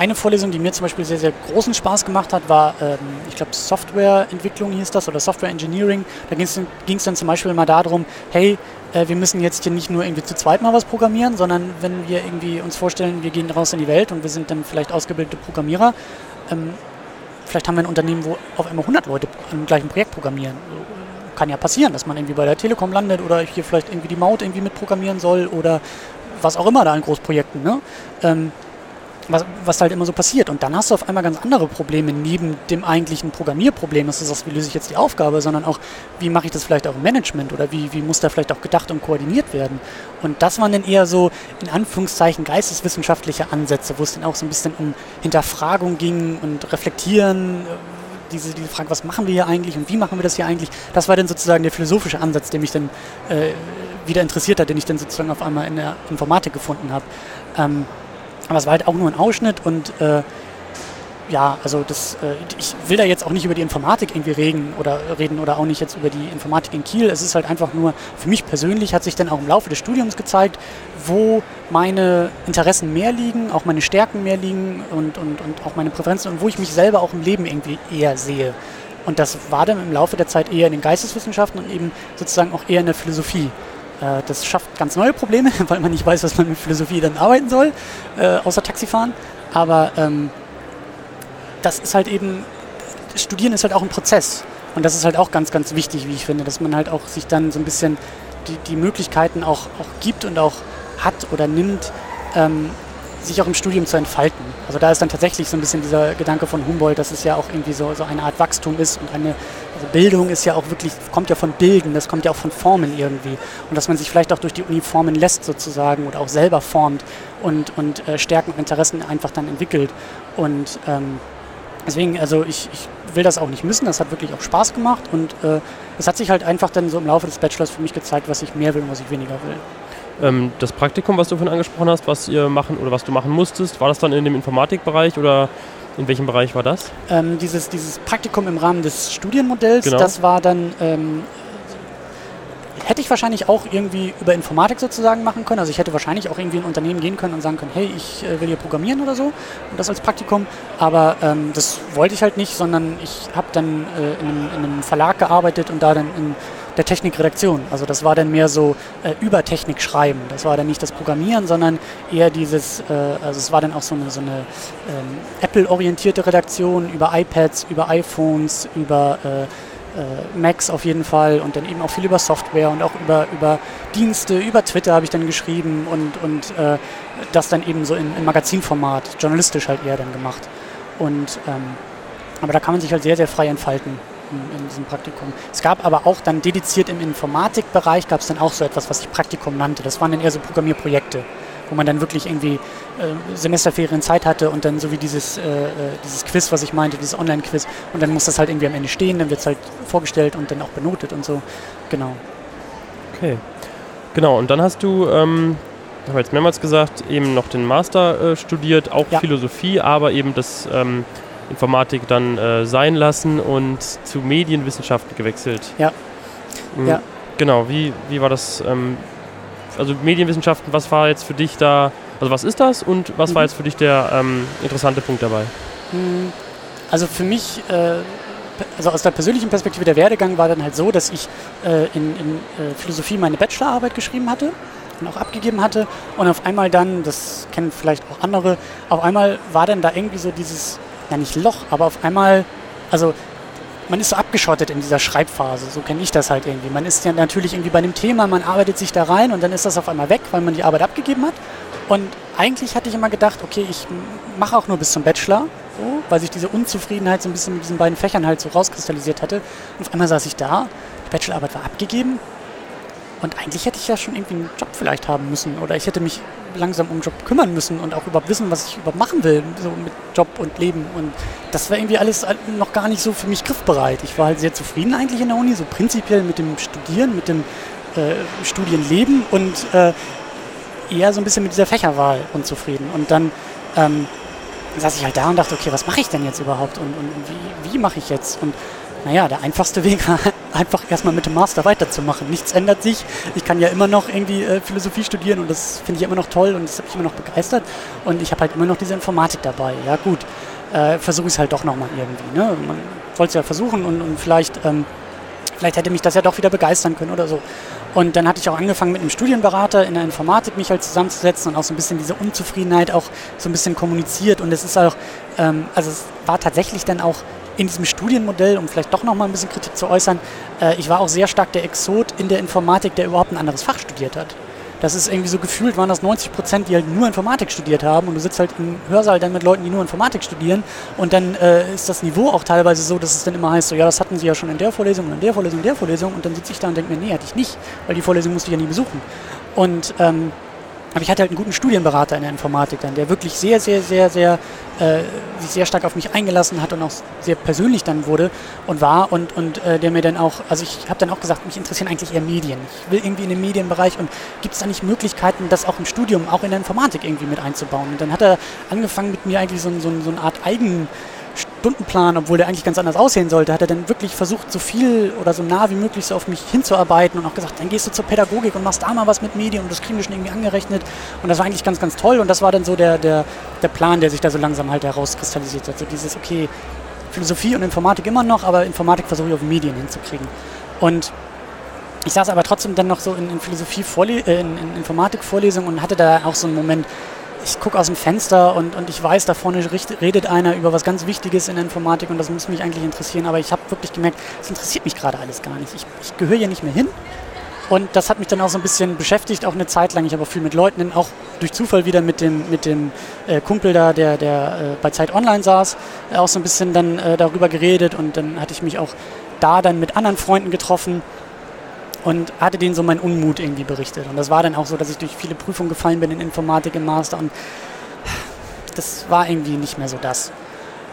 eine Vorlesung, die mir zum Beispiel sehr, sehr großen Spaß gemacht hat, war, ähm, ich glaube, Softwareentwicklung hieß das oder Software Engineering. Da ging es dann zum Beispiel mal darum, hey, äh, wir müssen jetzt hier nicht nur irgendwie zu zweit mal was programmieren, sondern wenn wir irgendwie uns vorstellen, wir gehen raus in die Welt und wir sind dann vielleicht ausgebildete Programmierer, ähm, vielleicht haben wir ein Unternehmen, wo auf einmal 100 Leute am gleichen Projekt programmieren. Kann ja passieren, dass man irgendwie bei der Telekom landet oder hier vielleicht irgendwie die Maut irgendwie mitprogrammieren soll oder was auch immer da in Großprojekten. Ne? Ähm, was, was halt immer so passiert. Und dann hast du auf einmal ganz andere Probleme neben dem eigentlichen Programmierproblem. Das ist das, wie löse ich jetzt die Aufgabe, sondern auch, wie mache ich das vielleicht auch im Management oder wie, wie muss da vielleicht auch gedacht und koordiniert werden. Und das waren dann eher so, in Anführungszeichen, geisteswissenschaftliche Ansätze, wo es dann auch so ein bisschen um Hinterfragung ging und Reflektieren, diese, diese Frage, was machen wir hier eigentlich und wie machen wir das hier eigentlich, das war dann sozusagen der philosophische Ansatz, der mich dann äh, wieder interessiert hat, den ich dann sozusagen auf einmal in der Informatik gefunden habe. Ähm, aber es war halt auch nur ein Ausschnitt und äh, ja, also das, äh, ich will da jetzt auch nicht über die Informatik irgendwie reden oder reden oder auch nicht jetzt über die Informatik in Kiel. Es ist halt einfach nur, für mich persönlich hat sich dann auch im Laufe des Studiums gezeigt, wo meine Interessen mehr liegen, auch meine Stärken mehr liegen und, und, und auch meine Präferenzen und wo ich mich selber auch im Leben irgendwie eher sehe. Und das war dann im Laufe der Zeit eher in den Geisteswissenschaften und eben sozusagen auch eher in der Philosophie. Äh, das schafft ganz neue Probleme, weil man nicht weiß, was man mit Philosophie dann arbeiten soll, äh, außer Taxifahren. Aber ähm, das ist halt eben, Studieren ist halt auch ein Prozess. Und das ist halt auch ganz, ganz wichtig, wie ich finde, dass man halt auch sich dann so ein bisschen die, die Möglichkeiten auch, auch gibt und auch hat oder nimmt, ähm, sich auch im Studium zu entfalten. Also da ist dann tatsächlich so ein bisschen dieser Gedanke von Humboldt, dass es ja auch irgendwie so, so eine Art Wachstum ist und eine also Bildung ist ja auch wirklich, kommt ja von Bilden, das kommt ja auch von Formen irgendwie. Und dass man sich vielleicht auch durch die Uni formen lässt sozusagen oder auch selber formt und, und äh, Stärken und Interessen einfach dann entwickelt. Und ähm, deswegen, also ich, ich will das auch nicht missen, das hat wirklich auch Spaß gemacht und äh, es hat sich halt einfach dann so im Laufe des Bachelors für mich gezeigt, was ich mehr will und was ich weniger will. Ähm, das Praktikum, was du vorhin angesprochen hast, was ihr machen oder was du machen musstest, war das dann in dem Informatikbereich oder in welchem Bereich war das? Ähm, dieses, dieses Praktikum im Rahmen des Studienmodells, genau. das war dann, ähm, hätte ich wahrscheinlich auch irgendwie über Informatik sozusagen machen können. Also ich hätte wahrscheinlich auch irgendwie in ein Unternehmen gehen können und sagen können, hey, ich äh, will hier programmieren oder so und das als Praktikum. Aber ähm, das wollte ich halt nicht, sondern ich habe dann äh, in, einem, in, einem, Verlag gearbeitet und da dann in der Technikredaktion. Also das war dann mehr so äh, über Technik schreiben. Das war dann nicht das Programmieren, sondern eher dieses, äh, also es war dann auch so eine, so eine ähm, Apple-orientierte Redaktion über iPads, über iPhones, über äh, äh, Macs auf jeden Fall und dann eben auch viel über Software und auch über, über Dienste, über Twitter habe ich dann geschrieben und, und äh, das dann eben so in, in Magazinformat, journalistisch halt eher dann gemacht. Und ähm, aber da kann man sich halt sehr, sehr frei entfalten in, diesem Praktikum. Es gab aber auch dann dediziert im Informatikbereich gab es dann auch so etwas, was ich Praktikum nannte. Das waren dann eher so Programmierprojekte, wo man dann wirklich irgendwie äh, Semesterferien Zeit hatte und dann so wie dieses, äh, äh, dieses Quiz, was ich meinte, dieses Online-Quiz und dann muss das halt irgendwie am Ende stehen, dann wird es halt vorgestellt und dann auch benotet und so. Genau. Okay. Genau, und dann hast du, ähm, habe jetzt mehrmals gesagt, eben noch den Master äh, studiert, auch ja. Philosophie, aber eben das ähm, Informatik dann äh, sein lassen und zu Medienwissenschaften gewechselt. Ja. Mhm. ja. Genau, wie, wie war das? Ähm, also Medienwissenschaften, was war jetzt für dich da, also was ist das und was mhm. war jetzt für dich der ähm, interessante Punkt dabei? Mhm. Also für mich, äh, also aus der persönlichen Perspektive der Werdegang war dann halt so, dass ich äh, in, in äh, Philosophie meine Bachelorarbeit geschrieben hatte und auch abgegeben hatte und auf einmal dann, das kennen vielleicht auch andere, auf einmal war dann da irgendwie so dieses ja nicht Loch, aber auf einmal, also man ist so abgeschottet in dieser Schreibphase, so kenne ich das halt irgendwie. Man ist ja natürlich irgendwie bei einem Thema, man arbeitet sich da rein und dann ist das auf einmal weg, weil man die Arbeit abgegeben hat. Und eigentlich hatte ich immer gedacht, okay, ich mache auch nur bis zum Bachelor, so, weil sich diese Unzufriedenheit so ein bisschen mit diesen beiden Fächern halt so rauskristallisiert hatte. Und auf einmal saß ich da, die Bachelorarbeit war abgegeben und eigentlich hätte ich ja schon irgendwie einen Job vielleicht haben müssen oder ich hätte mich langsam um einen Job kümmern müssen und auch überhaupt wissen, was ich überhaupt machen will, so mit Job und Leben. Und das war irgendwie alles noch gar nicht so für mich griffbereit. Ich war halt sehr zufrieden eigentlich in der Uni, so prinzipiell mit dem Studieren, mit dem äh, Studienleben und äh, eher so ein bisschen mit dieser Fächerwahl unzufrieden. Und dann ähm, saß ich halt da und dachte, okay, was mache ich denn jetzt überhaupt und, und wie, wie mache ich jetzt? Und naja, der einfachste Weg war einfach erstmal mit dem Master weiterzumachen. Nichts ändert sich. Ich kann ja immer noch irgendwie äh, Philosophie studieren und das finde ich immer noch toll und das hat mich immer noch begeistert. Und ich habe halt immer noch diese Informatik dabei. Ja gut, äh, versuche ich es halt doch nochmal irgendwie. Ne? Man soll es ja versuchen und, und vielleicht, ähm, vielleicht hätte mich das ja doch wieder begeistern können oder so. Und dann hatte ich auch angefangen mit einem Studienberater in der Informatik mich halt zusammenzusetzen und auch so ein bisschen diese Unzufriedenheit auch so ein bisschen kommuniziert. Und es ist auch, ähm, also es war tatsächlich dann auch in diesem Studienmodell, um vielleicht doch nochmal ein bisschen Kritik zu äußern, äh, ich war auch sehr stark der Exot in der Informatik, der überhaupt ein anderes Fach studiert hat. Das ist irgendwie so gefühlt, waren das 90 Prozent, die halt nur Informatik studiert haben und du sitzt halt im Hörsaal dann mit Leuten, die nur Informatik studieren und dann äh, ist das Niveau auch teilweise so, dass es dann immer heißt, so ja, das hatten sie ja schon in der Vorlesung und in der Vorlesung in der Vorlesung und dann sitze ich da und denke mir, nee, hatte ich nicht, weil die Vorlesung musste ich ja nie besuchen. Und ähm, aber ich hatte halt einen guten Studienberater in der Informatik dann, der wirklich sehr, sehr, sehr, sehr, äh, sich sehr stark auf mich eingelassen hat und auch sehr persönlich dann wurde und war und, und äh, der mir dann auch, also ich habe dann auch gesagt, mich interessieren eigentlich eher Medien. Ich will irgendwie in den Medienbereich und gibt es da nicht Möglichkeiten, das auch im Studium, auch in der Informatik irgendwie mit einzubauen? Und dann hat er angefangen mit mir eigentlich so, so, so eine Art Eigen- Stundenplan, obwohl der eigentlich ganz anders aussehen sollte, hat er dann wirklich versucht, so viel oder so nah wie möglich so auf mich hinzuarbeiten und auch gesagt, dann gehst du zur Pädagogik und machst da mal was mit Medien und das kriegen wir schon irgendwie angerechnet. Und das war eigentlich ganz, ganz toll und das war dann so der, der, der Plan, der sich da so langsam halt herauskristallisiert hat. So dieses, okay, Philosophie und Informatik immer noch, aber Informatik versuche ich auf Medien hinzukriegen. Und ich saß aber trotzdem dann noch so in, in Philosophie, äh, in, in Informatik-Vorlesungen und hatte da auch so einen Moment, ich gucke aus dem Fenster und, und ich weiß, da vorne redet einer über was ganz Wichtiges in der Informatik und das muss mich eigentlich interessieren, aber ich habe wirklich gemerkt, es interessiert mich gerade alles gar nicht. Ich, ich gehöre hier nicht mehr hin. Und das hat mich dann auch so ein bisschen beschäftigt, auch eine Zeit lang. Ich habe auch viel mit Leuten, auch durch Zufall wieder mit dem, mit dem äh, Kumpel da, der, der äh, bei Zeit Online saß, auch so ein bisschen dann äh, darüber geredet und dann hatte ich mich auch da dann mit anderen Freunden getroffen und hatte denen so meinen Unmut irgendwie berichtet. Und das war dann auch so, dass ich durch viele Prüfungen gefallen bin in Informatik im Master und das war irgendwie nicht mehr so das.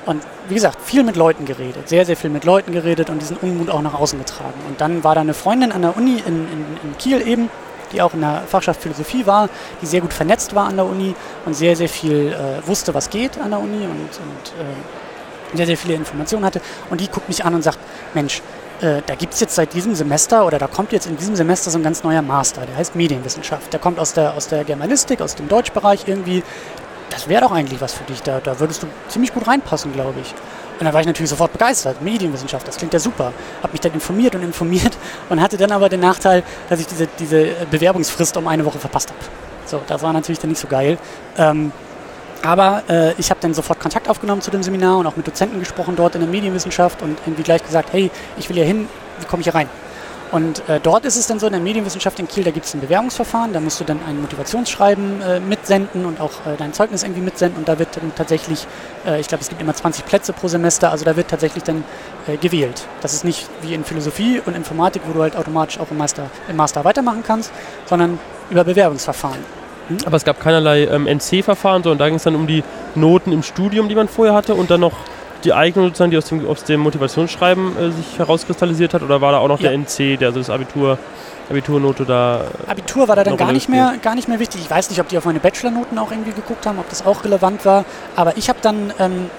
Und wie gesagt, viel mit Leuten geredet, sehr, sehr viel mit Leuten geredet und diesen Unmut auch nach außen getragen. Und dann war da eine Freundin an der Uni in, in, in Kiel eben, die auch in der Fachschaft Philosophie war, die sehr gut vernetzt war an der Uni und sehr, sehr viel äh, wusste, was geht an der Uni und, und äh, sehr, sehr viele Informationen hatte. Und die guckt mich an und sagt, Mensch, äh, da gibt es jetzt seit diesem Semester oder da kommt jetzt in diesem Semester so ein ganz neuer Master, der heißt Medienwissenschaft. Der kommt aus der, aus der Germanistik, aus dem Deutschbereich irgendwie das wäre doch eigentlich was für dich. Da, da würdest du ziemlich gut reinpassen, glaube ich. Und dann war ich natürlich sofort begeistert. Medienwissenschaft, das klingt ja super. Habe mich dann informiert und informiert und hatte dann aber den Nachteil, dass ich diese, diese Bewerbungsfrist um eine Woche verpasst habe. So, das war natürlich dann nicht so geil. Ähm, aber äh, ich habe dann sofort Kontakt aufgenommen zu dem Seminar und auch mit Dozenten gesprochen dort in der Medienwissenschaft und irgendwie gleich gesagt, hey, ich will hier hin, wie komme ich hier rein? Und äh, dort ist es dann so, in der Medienwissenschaft in Kiel, da gibt es ein Bewerbungsverfahren, da musst du dann ein Motivationsschreiben äh, mitsenden und auch äh, dein Zeugnis irgendwie mitsenden und da wird dann tatsächlich, äh, ich glaube, es gibt immer 20 Plätze pro Semester, also da wird tatsächlich dann äh, gewählt. Das ist nicht wie in Philosophie und Informatik, wo du halt automatisch auch im Master, im Master weitermachen kannst, sondern über Bewerbungsverfahren. Aber es gab keinerlei ähm, NC-Verfahren, sondern da ging es dann um die Noten im Studium, die man vorher hatte und dann noch die Eignung sozusagen, die aus dem, aus dem Motivationsschreiben äh, sich herauskristallisiert hat? Oder war da auch noch ja. der NC, der also das Abitur, Abiturnote da? Abitur war da dann gar nicht, mehr, gar nicht mehr wichtig. Ich weiß nicht, ob die auf meine Bachelornoten auch irgendwie geguckt haben, ob das auch relevant war. Aber ich habe dann ähm,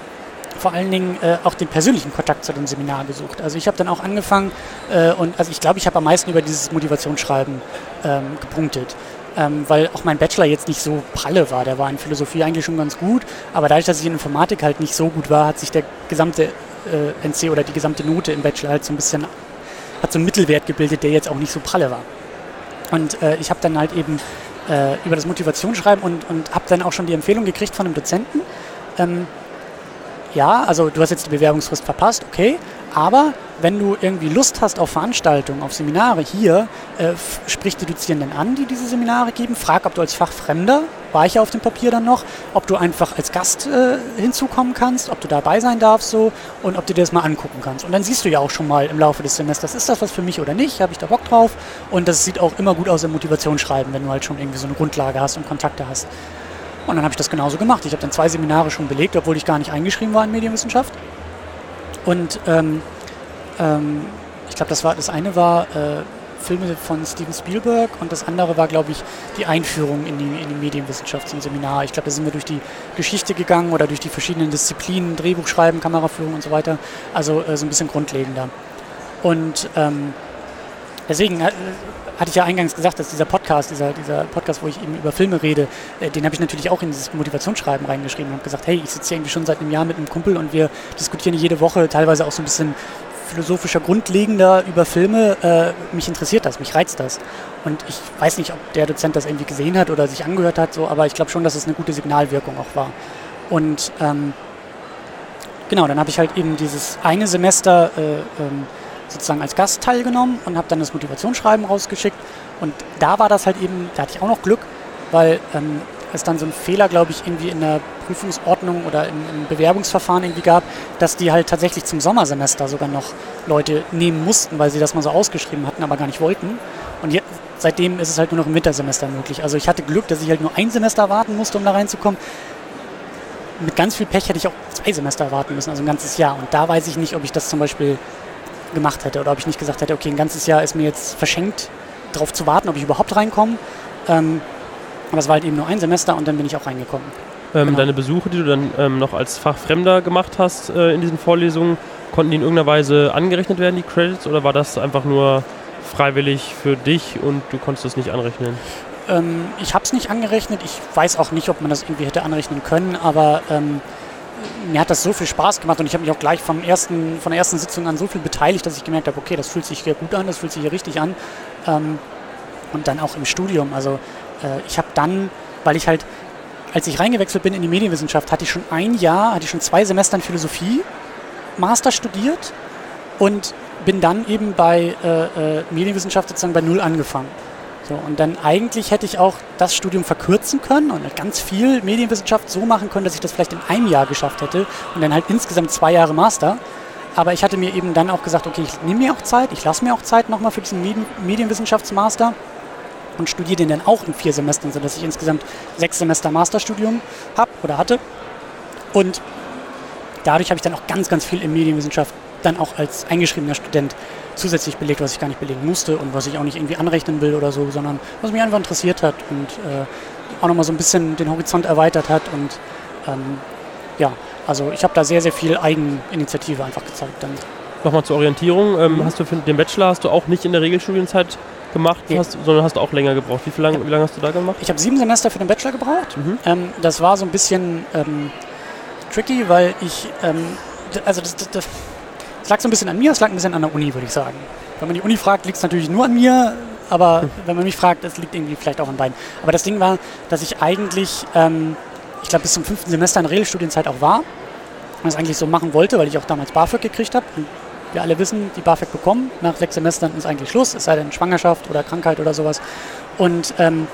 vor allen Dingen äh, auch den persönlichen Kontakt zu dem Seminar gesucht. Also ich habe dann auch angefangen äh, und also ich glaube, ich habe am meisten über dieses Motivationsschreiben ähm, gepunktet ähm, weil auch mein Bachelor jetzt nicht so pralle war. Der war in Philosophie eigentlich schon ganz gut, aber dadurch, dass ich in Informatik halt nicht so gut war, hat sich der gesamte äh, NC oder die gesamte Note im Bachelor halt so ein bisschen, hat so einen Mittelwert gebildet, der jetzt auch nicht so pralle war. Und äh, ich habe dann halt eben äh, über das Motivationsschreiben und, und habe dann auch schon die Empfehlung gekriegt von einem Dozenten, ähm, ja, also du hast jetzt die Bewerbungsfrist verpasst, okay, aber wenn du irgendwie Lust hast auf Veranstaltungen, auf Seminare hier, äh, sprich die Dozierenden an, die diese Seminare geben. Frag, ob du als Fachfremder, war ich ja auf dem Papier dann noch, ob du einfach als Gast äh, hinzukommen kannst, ob du dabei sein darfst so und ob du dir das mal angucken kannst. Und dann siehst du ja auch schon mal im Laufe des Semesters, ist das was für mich oder nicht, habe ich da Bock drauf. Und das sieht auch immer gut aus im Motivationsschreiben, wenn du halt schon irgendwie so eine Grundlage hast und Kontakte hast. Und dann habe ich das genauso gemacht. Ich habe dann zwei Seminare schon belegt, obwohl ich gar nicht eingeschrieben war in Medienwissenschaft. Und ähm, ähm, ich glaube, das war das eine war äh, Filme von Steven Spielberg und das andere war, glaube ich, die Einführung in die, in die Medienwissenschaft zum Seminar. Ich glaube, da sind wir durch die Geschichte gegangen oder durch die verschiedenen Disziplinen, Drehbuchschreiben, Kameraführung und so weiter. Also äh, so ein bisschen grundlegender. Und ähm, deswegen äh, hatte ich ja eingangs gesagt, dass dieser Podcast, dieser, dieser Podcast, wo ich eben über Filme rede, äh, den habe ich natürlich auch in dieses Motivationsschreiben reingeschrieben und habe gesagt, hey, ich sitze hier irgendwie schon seit einem Jahr mit einem Kumpel und wir diskutieren jede Woche teilweise auch so ein bisschen philosophischer, grundlegender über Filme. Äh, mich interessiert das, mich reizt das. Und ich weiß nicht, ob der Dozent das irgendwie gesehen hat oder sich angehört hat, so, aber ich glaube schon, dass es eine gute Signalwirkung auch war. Und ähm, genau, dann habe ich halt eben dieses eine Semester äh, ähm, sozusagen als Gast teilgenommen und habe dann das Motivationsschreiben rausgeschickt. Und da war das halt eben, da hatte ich auch noch Glück, weil ähm, es dann so einen Fehler, glaube ich, irgendwie in der Prüfungsordnung oder im, im, Bewerbungsverfahren irgendwie gab, dass die halt tatsächlich zum Sommersemester sogar noch Leute nehmen mussten, weil sie das mal so ausgeschrieben hatten, aber gar nicht wollten. Und jetzt, seitdem ist es halt nur noch im Wintersemester möglich. Also ich hatte Glück, dass ich halt nur ein Semester warten musste, um da reinzukommen. Mit ganz viel Pech hätte ich auch zwei Semester warten müssen, also ein ganzes Jahr. Und da weiß ich nicht, ob ich das zum Beispiel gemacht hätte oder ob ich nicht gesagt hätte, okay, ein ganzes Jahr ist mir jetzt verschenkt, darauf zu warten, ob ich überhaupt reinkomme. Ähm, aber es war halt eben nur ein Semester und dann bin ich auch reingekommen. Ähm, genau. Deine Besuche, die du dann ähm, noch als Fachfremder gemacht hast äh, in diesen Vorlesungen, konnten die in irgendeiner Weise angerechnet werden, die Credits, oder war das einfach nur freiwillig für dich und du konntest es nicht anrechnen? Ähm, ich habe es nicht angerechnet. Ich weiß auch nicht, ob man das irgendwie hätte anrechnen können, aber ähm, mir hat das so viel Spaß gemacht und ich habe mich auch gleich vom ersten, von der ersten Sitzung an so viel beteiligt, dass ich gemerkt habe, okay, das fühlt sich hier gut an, das fühlt sich hier richtig an. Ähm, und dann auch im Studium. Also äh, ich habe dann, weil ich halt als ich reingewechselt bin in die Medienwissenschaft, hatte ich schon ein Jahr, hatte ich schon zwei Semester in Philosophie, Master studiert und bin dann eben bei äh, äh, Medienwissenschaft sozusagen bei Null angefangen. So, und dann eigentlich hätte ich auch das Studium verkürzen können und ganz viel Medienwissenschaft so machen können, dass ich das vielleicht in einem Jahr geschafft hätte und dann halt insgesamt zwei Jahre Master. Aber ich hatte mir eben dann auch gesagt, okay, ich nehme mir auch Zeit, ich lasse mir auch Zeit nochmal für diesen Medien Medienwissenschaftsmaster und studiere den dann auch in vier Semestern, sodass ich insgesamt sechs Semester Masterstudium habe oder hatte. Und dadurch habe ich dann auch ganz, ganz viel in Medienwissenschaft dann auch als eingeschriebener Student zusätzlich belegt, was ich gar nicht belegen musste und was ich auch nicht irgendwie anrechnen will oder so, sondern was mich einfach interessiert hat und äh, auch nochmal so ein bisschen den Horizont erweitert hat. Und ähm, ja, also ich habe da sehr, sehr viel Eigeninitiative einfach gezeigt. Dann. Nochmal zur Orientierung. Ähm, mhm. Hast du für den Bachelor hast du auch nicht in der Regelstudienzeit gemacht, nee. hast, sondern hast du auch länger gebraucht. Wie, viel lang, ja. wie lange hast du da gemacht? Ich habe sieben Semester für den Bachelor gebraucht. Mhm. Ähm, das war so ein bisschen ähm, tricky, weil ich, ähm, also das, das, das es lag so ein bisschen an mir, es lag ein bisschen an der Uni, würde ich sagen. Wenn man die Uni fragt, liegt es natürlich nur an mir, aber hm. wenn man mich fragt, es liegt irgendwie vielleicht auch an beiden. Aber das Ding war, dass ich eigentlich, ähm, ich glaube, bis zum fünften Semester in Regelstudienzeit auch war und das eigentlich so machen wollte, weil ich auch damals BAföG gekriegt habe. Wir alle wissen, die BAföG bekommen. Nach sechs Semestern ist eigentlich Schluss, es sei denn Schwangerschaft oder Krankheit oder sowas. Und ähm,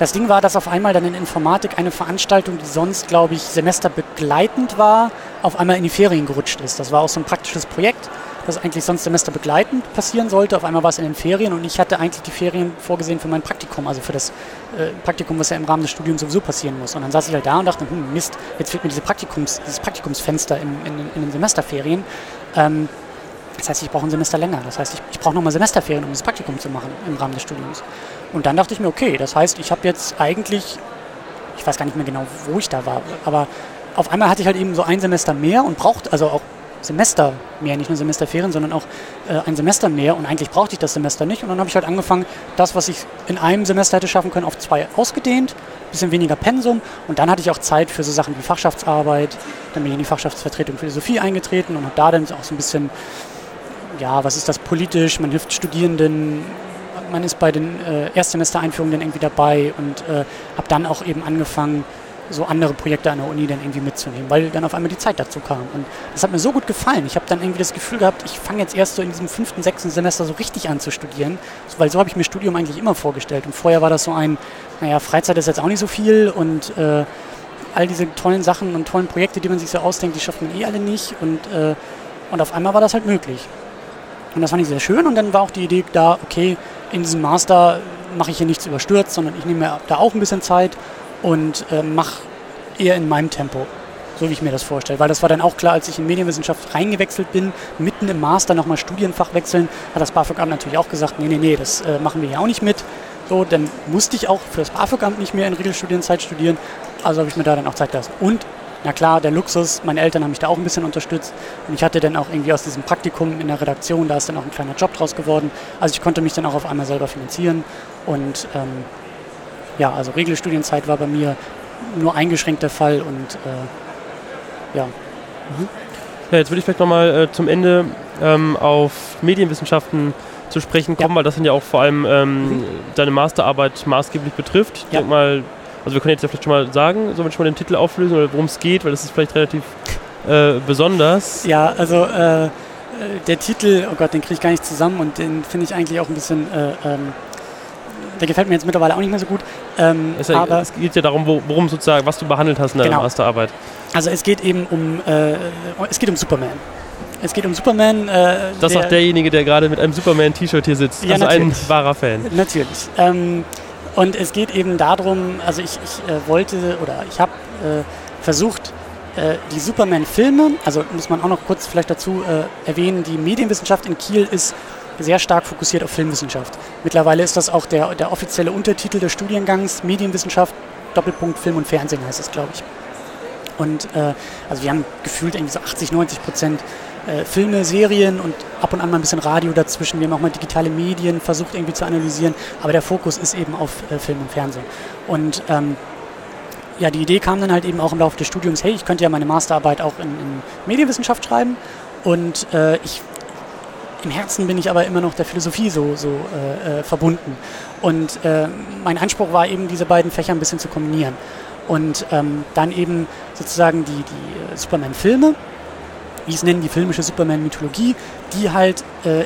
das Ding war, dass auf einmal dann in Informatik eine Veranstaltung, die sonst, glaube ich, semesterbegleitend war, auf einmal in die Ferien gerutscht ist. Das war auch so ein praktisches Projekt, das eigentlich sonst semesterbegleitend passieren sollte. Auf einmal war es in den Ferien und ich hatte eigentlich die Ferien vorgesehen für mein Praktikum, also für das äh, Praktikum, was ja im Rahmen des Studiums sowieso passieren muss. Und dann saß ich halt da und dachte, hm, Mist, jetzt fehlt mir diese Praktikums, dieses Praktikumsfenster in, in, in den Semesterferien. Ähm, das heißt, ich brauche ein Semester länger. Das heißt, ich, ich brauche nochmal Semesterferien, um das Praktikum zu machen im Rahmen des Studiums. Und dann dachte ich mir, okay, das heißt, ich habe jetzt eigentlich, ich weiß gar nicht mehr genau, wo ich da war, aber auf einmal hatte ich halt eben so ein Semester mehr und brauchte, also auch Semester mehr, nicht nur Semesterferien, sondern auch äh, ein Semester mehr und eigentlich brauchte ich das Semester nicht. Und dann habe ich halt angefangen, das, was ich in einem Semester hätte schaffen können, auf zwei ausgedehnt, bisschen weniger Pensum und dann hatte ich auch Zeit für so Sachen wie Fachschaftsarbeit. Dann bin ich in die Fachschaftsvertretung Philosophie eingetreten und habe da dann auch so ein bisschen, ja, was ist das politisch, man hilft Studierenden, man ist bei den äh, Erstsemester-Einführungen dann irgendwie dabei und äh, habe dann auch eben angefangen, so andere Projekte an der Uni dann irgendwie mitzunehmen, weil dann auf einmal die Zeit dazu kam. Und das hat mir so gut gefallen. Ich habe dann irgendwie das Gefühl gehabt, ich fange jetzt erst so in diesem fünften, sechsten Semester so richtig an zu studieren, weil so habe ich mir Studium eigentlich immer vorgestellt. Und vorher war das so ein, naja, Freizeit ist jetzt auch nicht so viel und äh, all diese tollen Sachen und tollen Projekte, die man sich so ausdenkt, die schafft man eh alle nicht. Und, äh, und auf einmal war das halt möglich. Und das fand ich sehr schön. Und dann war auch die Idee da, okay, in diesem Master mache ich hier nichts überstürzt, sondern ich nehme mir da auch ein bisschen Zeit und äh, mache eher in meinem Tempo, so wie ich mir das vorstelle. Weil das war dann auch klar, als ich in Medienwissenschaft reingewechselt bin, mitten im Master nochmal Studienfach wechseln, hat das BAföG-Amt natürlich auch gesagt, nee, nee, nee, das äh, machen wir hier auch nicht mit. So, dann musste ich auch für das BAföG-Amt nicht mehr in Regelstudienzeit studieren, also habe ich mir da dann auch Zeit gelassen. Und na klar, der Luxus, meine Eltern haben mich da auch ein bisschen unterstützt und ich hatte dann auch irgendwie aus diesem Praktikum in der Redaktion, da ist dann auch ein kleiner Job draus geworden. Also ich konnte mich dann auch auf einmal selber finanzieren und ähm, ja, also Regelstudienzeit war bei mir nur eingeschränkt der Fall und äh, ja. Mhm. Ja, jetzt würde ich vielleicht nochmal äh, zum Ende ähm, auf Medienwissenschaften zu sprechen kommen, ja. weil das sind ja auch vor allem ähm, mhm. deine Masterarbeit maßgeblich betrifft. Ich ja. denke mal, also wir können jetzt ja vielleicht schon mal sagen, sollen wir schon mal den Titel auflösen oder worum es geht, weil das ist vielleicht relativ äh, besonders. Ja, also äh, äh der Titel, oh Gott, den kriege ich gar nicht zusammen und den finde ich eigentlich auch ein bisschen, äh, ähm, der gefällt mir jetzt mittlerweile auch nicht mehr so gut. Ähm, es, aber es geht ja darum, worum sozusagen, was du behandelt hast in deiner genau. Masterarbeit. Also es geht eben um, äh, es geht um Superman. Es geht um Superman. Äh, das ist auch derjenige, der gerade mit einem Superman-T-Shirt hier sitzt. Ja, also natürlich. ein wahrer Fan. Natürlich. Ähm, und es geht eben darum, also ich, ich äh, wollte oder ich habe äh, versucht, äh, die Superman-Filme, also muss man auch noch kurz vielleicht dazu äh, erwähnen, die Medienwissenschaft in Kiel ist sehr stark fokussiert auf Filmwissenschaft. Mittlerweile ist das auch der, der offizielle Untertitel des Studiengangs, Medienwissenschaft, Doppelpunkt Film und Fernsehen heißt es, glaube ich. Und äh, also wir haben gefühlt irgendwie so 80, 90 Prozent äh, Filme, Serien und ab und an mal ein bisschen Radio dazwischen. Wir haben auch mal digitale Medien versucht irgendwie zu analysieren, aber der Fokus ist eben auf äh, Film und Fernsehen. Und ähm, ja, die Idee kam dann halt eben auch im Laufe des Studiums, hey, ich könnte ja meine Masterarbeit auch in, in Medienwissenschaft schreiben und äh, ich im Herzen bin ich aber immer noch der Philosophie so, so äh, äh, verbunden. Und äh, mein Anspruch war eben, diese beiden Fächer ein bisschen zu kombinieren. Und ähm, dann eben sozusagen die, die Superman-Filme, wie es nennen, die filmische Superman-Mythologie, die halt äh,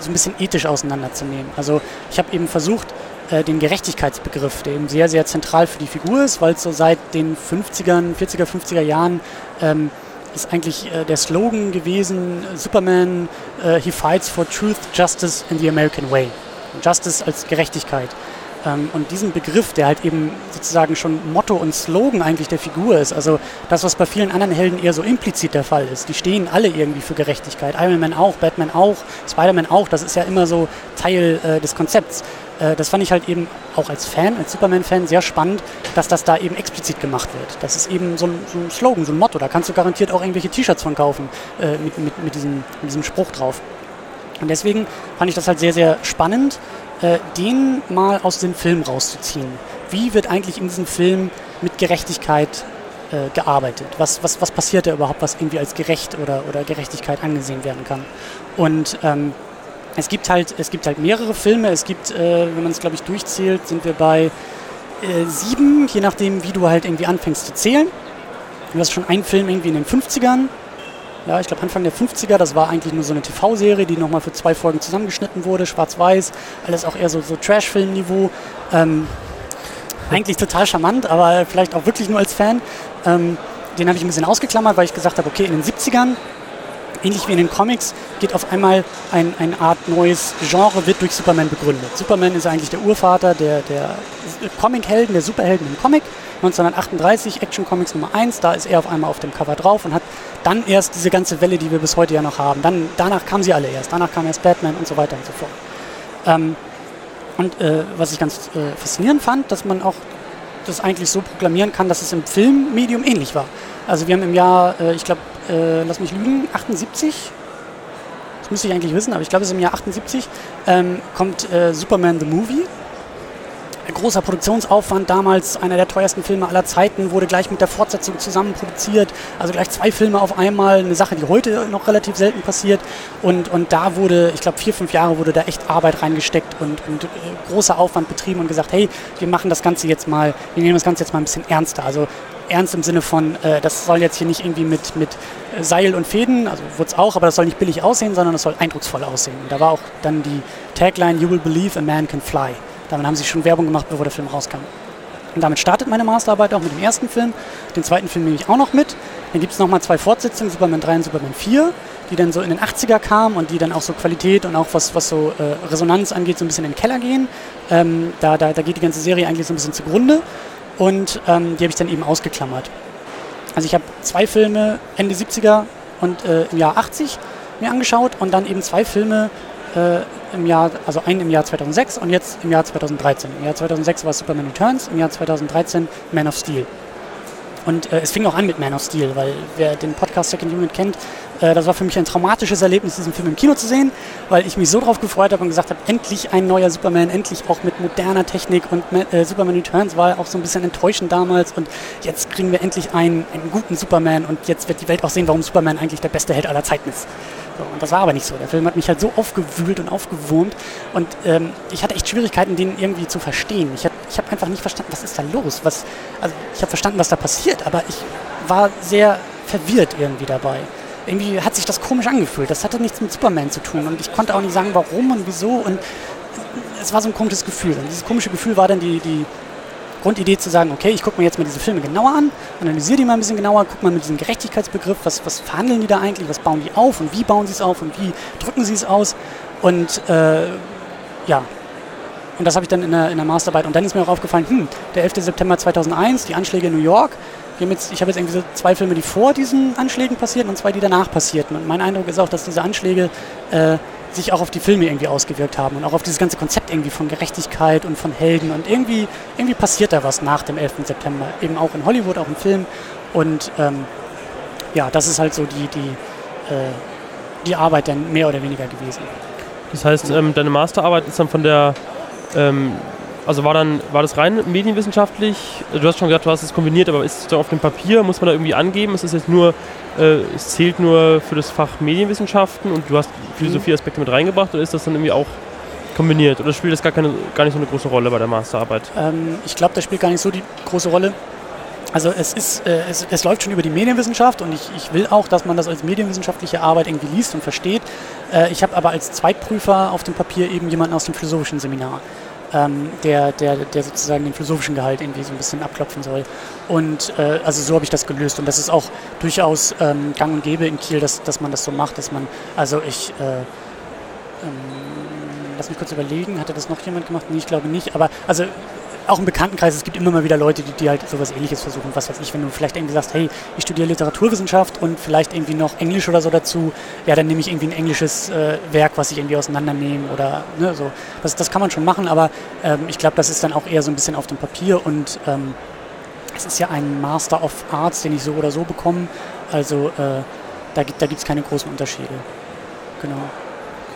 so ein bisschen ethisch auseinanderzunehmen. Also ich habe eben versucht, äh, den Gerechtigkeitsbegriff, der eben sehr, sehr zentral für die Figur ist, weil es so seit den 50ern, 40er, 50er Jahren ähm, ist eigentlich äh, der Slogan gewesen, Superman, uh, he fights for truth, justice and the American way. Justice als Gerechtigkeit. Ähm, und diesen Begriff, der halt eben sozusagen schon Motto und Slogan eigentlich der Figur ist, also das, was bei vielen anderen Helden eher so implizit der Fall ist, die stehen alle irgendwie für Gerechtigkeit. Iron Man auch, Batman auch, Spider-Man auch, das ist ja immer so Teil äh, des Konzepts. Äh, das fand ich halt eben auch als Fan, als Superman-Fan sehr spannend, dass das da eben explizit gemacht wird. Das ist eben so ein, so ein Slogan, so ein Motto. Da kannst du garantiert auch irgendwelche T-Shirts von kaufen äh, mit, mit, mit, diesem, mit diesem Spruch drauf. Und deswegen fand ich das halt sehr, sehr spannend, äh, den mal aus dem Film rauszuziehen. Wie wird eigentlich in diesem Film mit Gerechtigkeit äh, gearbeitet? Was, was, was passiert da überhaupt, was irgendwie als gerecht oder, oder Gerechtigkeit angesehen werden kann? Und ähm, es gibt halt, es gibt halt mehrere Filme. Es gibt, äh, wenn man es glaube ich durchzählt, sind wir bei äh, sieben, je nachdem, wie du halt irgendwie anfängst zu zählen. Du hast schon einen Film irgendwie in den 50ern. Ja, ich glaube Anfang der 50er, das war eigentlich nur so eine TV-Serie, die nochmal für zwei Folgen zusammengeschnitten wurde, schwarz-weiß, alles auch eher so, so Trash-Film-Niveau. Ähm, eigentlich total charmant, aber vielleicht auch wirklich nur als Fan. Ähm, den habe ich ein bisschen ausgeklammert, weil ich gesagt habe, okay, in den 70ern ähnlich wie in den Comics, geht auf einmal ein, eine Art neues Genre, wird durch Superman begründet. Superman ist eigentlich der Urvater der, der Comic-Helden, der Superhelden im Comic. 1938, Action Comics Nummer 1, da ist er auf einmal auf dem Cover drauf und hat dann erst diese ganze Welle, die wir bis heute ja noch haben. Dann, danach kamen sie alle erst, danach kam erst Batman und so weiter und so fort. Ähm, und äh, was ich ganz äh, faszinierend fand, dass man auch das eigentlich so proklamieren kann, dass es im Filmmedium ähnlich war. Also wir haben im Jahr, äh, ich glaube, äh, lass mich lügen, 78, das müsste ich eigentlich wissen, aber ich glaube, es ist im Jahr 78, ähm, kommt äh, Superman the Movie. Ein großer Produktionsaufwand, damals einer der teuersten Filme aller Zeiten, wurde gleich mit der Fortsetzung zusammen produziert. Also gleich zwei Filme auf einmal, eine Sache, die heute noch relativ selten passiert. Und, und da wurde, ich glaube, vier, fünf Jahre wurde da echt Arbeit reingesteckt und, und äh, großer Aufwand betrieben und gesagt, hey, wir machen das Ganze jetzt mal, wir nehmen das Ganze jetzt mal ein bisschen ernster. Also ernst im Sinne von, äh, das soll jetzt hier nicht irgendwie mit, mit Seil und Fäden, also wurde es auch, aber das soll nicht billig aussehen, sondern es soll eindrucksvoll aussehen. Und da war auch dann die Tagline, You will believe a man can fly. Damit haben sie schon Werbung gemacht, bevor der Film rauskam. Und damit startet meine Masterarbeit auch mit dem ersten Film. Den zweiten Film nehme ich auch noch mit. Dann gibt es nochmal zwei Fortsetzungen, Superman 3 und Superman 4, die dann so in den 80er kamen und die dann auch so Qualität und auch was, was so äh, Resonanz angeht, so ein bisschen in den Keller gehen. Ähm, da, da, da geht die ganze Serie eigentlich so ein bisschen zugrunde und ähm, die habe ich dann eben ausgeklammert. Also ich habe zwei Filme Ende 70er und äh, im Jahr 80 mir angeschaut und dann eben zwei Filme äh, im Jahr, also einen im Jahr 2006 und jetzt im Jahr 2013. Im Jahr 2006 war Superman Returns, im Jahr 2013 Man of Steel. Und äh, es fing auch an mit Man of Steel, weil wer den Podcast Second Unit kennt, das war für mich ein traumatisches Erlebnis, diesen Film im Kino zu sehen, weil ich mich so darauf gefreut habe und gesagt habe, endlich ein neuer Superman, endlich auch mit moderner Technik und äh, Superman Returns war auch so ein bisschen enttäuschend damals und jetzt kriegen wir endlich einen, einen guten Superman und jetzt wird die Welt auch sehen, warum Superman eigentlich der beste Held aller Zeiten ist. So, und das war aber nicht so. Der Film hat mich halt so aufgewühlt und aufgewurmt und ähm, ich hatte echt Schwierigkeiten, den irgendwie zu verstehen. Ich, habe einfach nicht verstanden, was ist da los? Was, also ich habe verstanden, was da passiert, aber ich war sehr verwirrt irgendwie dabei. Irgendwie hat sich das komisch angefühlt. Das hatte nichts mit Superman zu tun und ich konnte auch nicht sagen, warum und wieso und es war so ein komisches Gefühl. Und dieses komische Gefühl war dann die, die Grundidee zu sagen, okay, ich gucke mir jetzt mal diese Filme genauer an, analysiere die mal ein bisschen genauer, gucke mal mit diesem Gerechtigkeitsbegriff, was, was verhandeln die da eigentlich, was bauen die auf und wie bauen sie es auf und wie drücken sie es aus. Und äh, ja, und das habe ich dann in der, in der Masterarbeit. Und dann ist mir auch aufgefallen, hm, der 11. September 2001, die Anschläge in New York. Jetzt, ich habe jetzt irgendwie so zwei Filme, die vor diesen Anschlägen passierten und zwei, die danach passierten. Und mein Eindruck ist auch, dass diese Anschläge äh, sich auch auf die Filme irgendwie ausgewirkt haben und auch auf dieses ganze Konzept irgendwie von Gerechtigkeit und von Helden. Und irgendwie, irgendwie passiert da was nach dem 11. September. Eben auch in Hollywood, auch im Film. Und ähm, ja, das ist halt so die, die, äh, die Arbeit dann mehr oder weniger gewesen. Das heißt, ähm, deine Masterarbeit ist dann von der ähm, also war dann, war das rein medienwissenschaftlich? Du hast schon gesagt, du hast es kombiniert, aber ist es auf dem Papier, muss man da irgendwie angeben? Ist es jetzt nur, äh, es zählt nur für das Fach Medienwissenschaften und du hast Philosophieaspekte mit reingebracht oder ist das dann irgendwie auch kombiniert? Oder spielt das gar, keine, gar nicht so eine große Rolle bei der Masterarbeit? Ähm, ich glaube, das spielt gar nicht so die große Rolle. Also es, ist, äh, es, es, läuft schon über die Medienwissenschaft und ich, ich, will auch, dass man das als medienwissenschaftliche Arbeit irgendwie liest und versteht. Äh, ich habe aber als Zweitprüfer auf dem Papier eben jemanden aus dem philosophischen Seminar, ähm, der, der, der sozusagen den philosophischen Gehalt irgendwie so ein bisschen abklopfen soll. Und äh, also so habe ich das gelöst und das ist auch durchaus ähm, gang und gäbe in Kiel, dass, dass man das so macht, dass man, also ich... Äh, ähm, lass mich kurz überlegen, hatte das noch jemand gemacht? Nee, ich glaube nicht. Aber also auch im Bekanntenkreis, es gibt immer mal wieder Leute, die, die halt sowas ähnliches versuchen. Was weiß ich, wenn du vielleicht irgendwie sagst, hey, ich studiere Literaturwissenschaft und vielleicht irgendwie noch Englisch oder so dazu, ja, dann nehme ich irgendwie ein englisches äh, Werk, was ich irgendwie auseinandernehme oder ne, so. Das, das kann man schon machen, aber ähm, ich glaube, das ist dann auch eher so ein bisschen auf dem Papier und ähm, es ist ja ein Master of Arts, den ich so oder so bekomme. Also äh, da, da gibt es keine großen Unterschiede. Genau.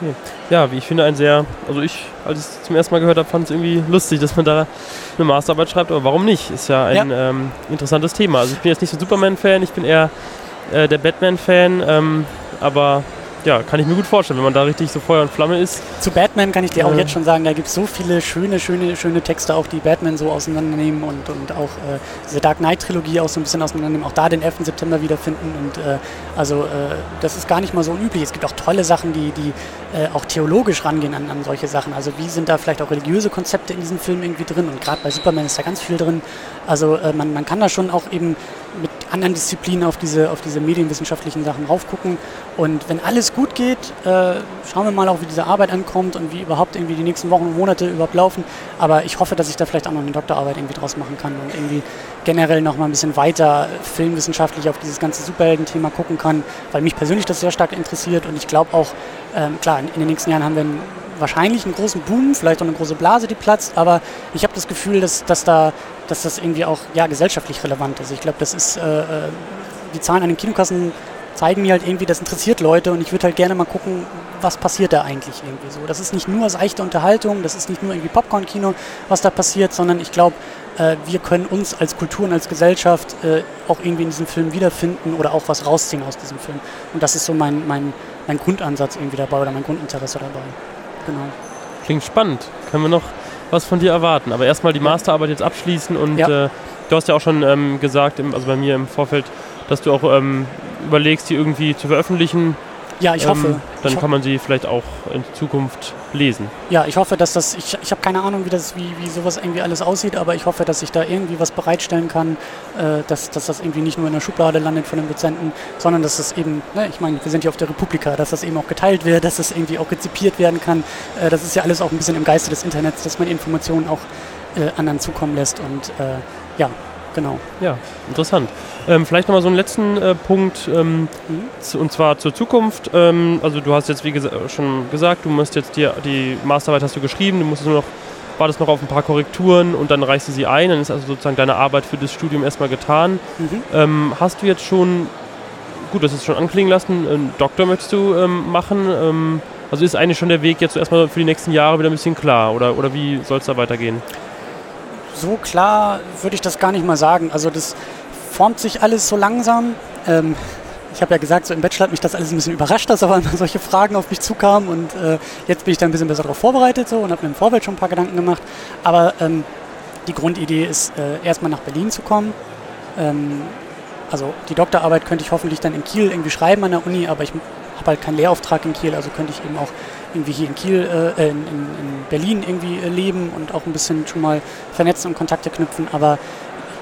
Okay. Ja, wie ich finde, ein sehr, also ich, als ich es zum ersten Mal gehört habe, fand es irgendwie lustig, dass man da eine Masterarbeit schreibt, aber warum nicht? Ist ja ein ja. Ähm, interessantes Thema. Also ich bin jetzt nicht so Superman-Fan, ich bin eher äh, der Batman-Fan, ähm, aber ja, kann ich mir gut vorstellen, wenn man da richtig so Feuer und Flamme ist. Zu Batman kann ich dir auch jetzt schon sagen, da gibt es so viele schöne, schöne, schöne Texte, auch die Batman so auseinandernehmen und, und auch äh, diese Dark Knight-Trilogie auch so ein bisschen auseinandernehmen, auch da den 11. September wiederfinden. Und äh, also äh, das ist gar nicht mal so unüblich. Es gibt auch tolle Sachen, die, die äh, auch theologisch rangehen an, an solche Sachen. Also wie sind da vielleicht auch religiöse Konzepte in diesem Film irgendwie drin? Und gerade bei Superman ist da ganz viel drin. Also äh, man, man kann da schon auch eben mit anderen Disziplinen auf diese, auf diese medienwissenschaftlichen Sachen raufgucken. Und wenn alles gut geht, äh, schauen wir mal auch, wie diese Arbeit ankommt und wie überhaupt irgendwie die nächsten Wochen und Monate überhaupt laufen. Aber ich hoffe, dass ich da vielleicht auch noch eine Doktorarbeit irgendwie draus machen kann und irgendwie generell noch mal ein bisschen weiter filmwissenschaftlich auf dieses ganze Superhelden-Thema gucken kann, weil mich persönlich das sehr stark interessiert und ich glaube auch, ähm, klar, in den nächsten Jahren haben wir einen wahrscheinlich einen großen Boom, vielleicht auch eine große Blase, die platzt, aber ich habe das Gefühl, dass, dass, da, dass das irgendwie auch ja, gesellschaftlich relevant ist. Ich glaube, das ist, äh, äh, die Zahlen an den Kinokassen zeigen mir halt irgendwie, das interessiert Leute und ich würde halt gerne mal gucken, was passiert da eigentlich irgendwie so. Das ist nicht nur seichte Unterhaltung, das ist nicht nur irgendwie Popcorn-Kino, was da passiert, sondern ich glaube, äh, wir können uns als Kultur und als Gesellschaft äh, auch irgendwie in diesem Film wiederfinden oder auch was rausziehen aus diesem Film. Und das ist so mein, mein, mein Grundansatz irgendwie dabei oder mein Grundinteresse dabei genau. Klingt spannend. Können wir noch was von dir erwarten? Aber erstmal die Masterarbeit jetzt abschließen und ja. äh, du hast ja auch schon ähm, gesagt, im, also bei mir im Vorfeld, dass du auch ähm, überlegst, die irgendwie zu veröffentlichen. Ja, ich ähm, hoffe. Dann ich kann man sie vielleicht auch in Zukunft lesen. Ja, ich hoffe, dass das, ich, ich habe keine Ahnung, wie, das, wie, wie sowas irgendwie alles aussieht, aber ich hoffe, dass ich da irgendwie was bereitstellen kann, äh, dass, dass das irgendwie nicht nur in der Schublade landet von den Dozenten, sondern dass das eben, ne, ich meine, wir sind ja auf der Republika, dass das eben auch geteilt wird, dass das irgendwie auch rezipiert werden kann. Äh, das ist ja alles auch ein bisschen im Geiste des Internets, dass man Informationen auch äh, anderen zukommen lässt und äh, ja, genau. Ja, interessant. Ähm, vielleicht nochmal so einen letzten äh, Punkt, ähm, mhm. und zwar zur Zukunft. Ähm, also du hast jetzt, wie gesa schon gesagt, du musst jetzt die, die Masterarbeit hast du geschrieben, du musst nur noch, wartest noch auf ein paar Korrekturen und dann reichst du sie ein, dann ist also sozusagen deine Arbeit für das Studium erstmal getan. Mhm. Ähm, hast du jetzt schon, gut, das ist schon anklingen lassen, einen Doktor möchtest du ähm, machen? Ähm, also ist eigentlich schon der Weg jetzt erstmal für die nächsten Jahre wieder ein bisschen klar oder, oder wie soll es da weitergehen? So klar würde ich das gar nicht mal sagen. Also das formt sich alles so langsam. Ähm, ich habe ja gesagt, so im Bachelor hat mich das alles ein bisschen überrascht, dass aber immer solche Fragen auf mich zukamen und äh, jetzt bin ich da ein bisschen besser darauf vorbereitet so und habe mir im Vorfeld schon ein paar Gedanken gemacht. Aber ähm, die Grundidee ist, äh, erstmal nach Berlin zu kommen. Ähm, also die Doktorarbeit könnte ich hoffentlich dann in Kiel irgendwie schreiben an der Uni, aber ich habe halt keinen Lehrauftrag in Kiel, also könnte ich eben auch irgendwie hier in Kiel, äh, in, in, Berlin irgendwie äh, leben und auch ein bisschen schon mal vernetzen und Kontakte knüpfen. Aber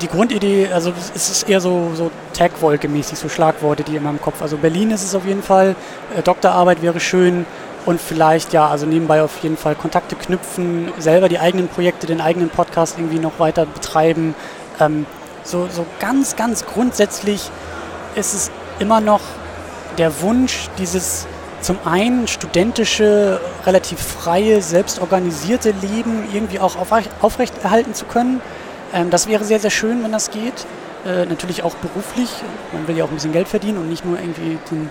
die Grundidee, also es ist eher so, so Tag-Wolke-mäßig, so Schlagworte, die in meinem Kopf. Also Berlin ist es auf jeden Fall, äh, Doktorarbeit wäre schön und vielleicht ja, also nebenbei auf jeden Fall Kontakte knüpfen, selber die eigenen Projekte, den eigenen Podcast irgendwie noch weiter betreiben. Ähm, so, so ganz, ganz grundsätzlich ist es immer noch der Wunsch, dieses zum einen studentische, relativ freie, selbstorganisierte Leben irgendwie auch aufrechterhalten zu können ähm, das wäre sehr, sehr schön, wenn das geht. Äh, natürlich auch beruflich. Man will ja auch ein bisschen Geld verdienen und nicht nur irgendwie die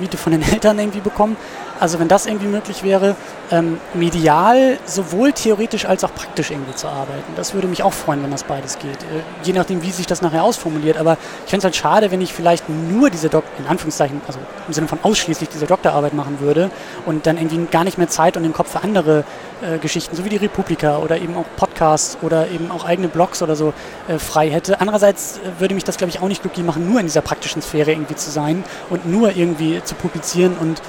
Miete von den Eltern irgendwie bekommen. Also wenn das irgendwie möglich wäre, ähm, medial sowohl theoretisch als auch praktisch irgendwie zu arbeiten. Das würde mich auch freuen, wenn das beides geht. Äh, je nachdem, wie sich das nachher ausformuliert. Aber ich fände es halt schade, wenn ich vielleicht nur diese Dok in Anführungszeichen, also im Sinne von ausschließlich diese Doktorarbeit machen würde und dann irgendwie gar nicht mehr Zeit und den Kopf für andere äh, Geschichten, so wie die Republika oder eben auch Podcasts oder eben auch eigene Blogs oder so äh, frei hätte. Andererseits äh, würde mich das, glaube ich, auch nicht glücklich machen, nur in dieser praktischen Sphäre irgendwie zu sein und nur irgendwie zu publizieren und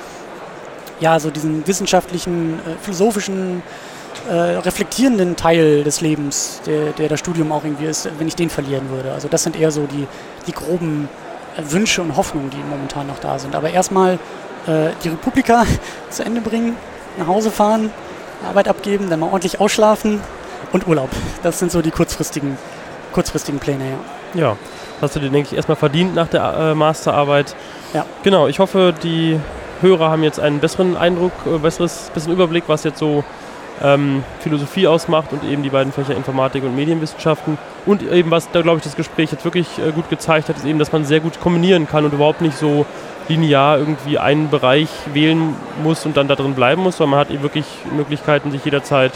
ja, so diesen wissenschaftlichen, äh, philosophischen, äh, reflektierenden Teil des Lebens, der, der das Studium auch irgendwie ist, wenn ich den verlieren würde. Also das sind eher so die, die groben äh, Wünsche und Hoffnungen, die momentan noch da sind. Aber erstmal äh, die Republika zu Ende bringen, nach Hause fahren, Arbeit abgeben, dann mal ordentlich ausschlafen und Urlaub. Das sind so die kurzfristigen, kurzfristigen Pläne, ja. Ja, hast du dir, denke ich, erstmal verdient nach der äh, Masterarbeit. Ja. Genau, ich hoffe, die Hörer haben jetzt einen besseren Eindruck, äh, besseres, besseren Überblick, was jetzt so ähm, Philosophie ausmacht und eben die beiden Fächer Informatik und Medienwissenschaften. Und eben, was da, glaube ich, das Gespräch jetzt wirklich äh, gut gezeigt hat, ist eben, dass man sehr gut kombinieren kann und überhaupt nicht so linear irgendwie einen Bereich wählen muss und dann da drin bleiben muss, sondern man hat eben wirklich Möglichkeiten, sich jederzeit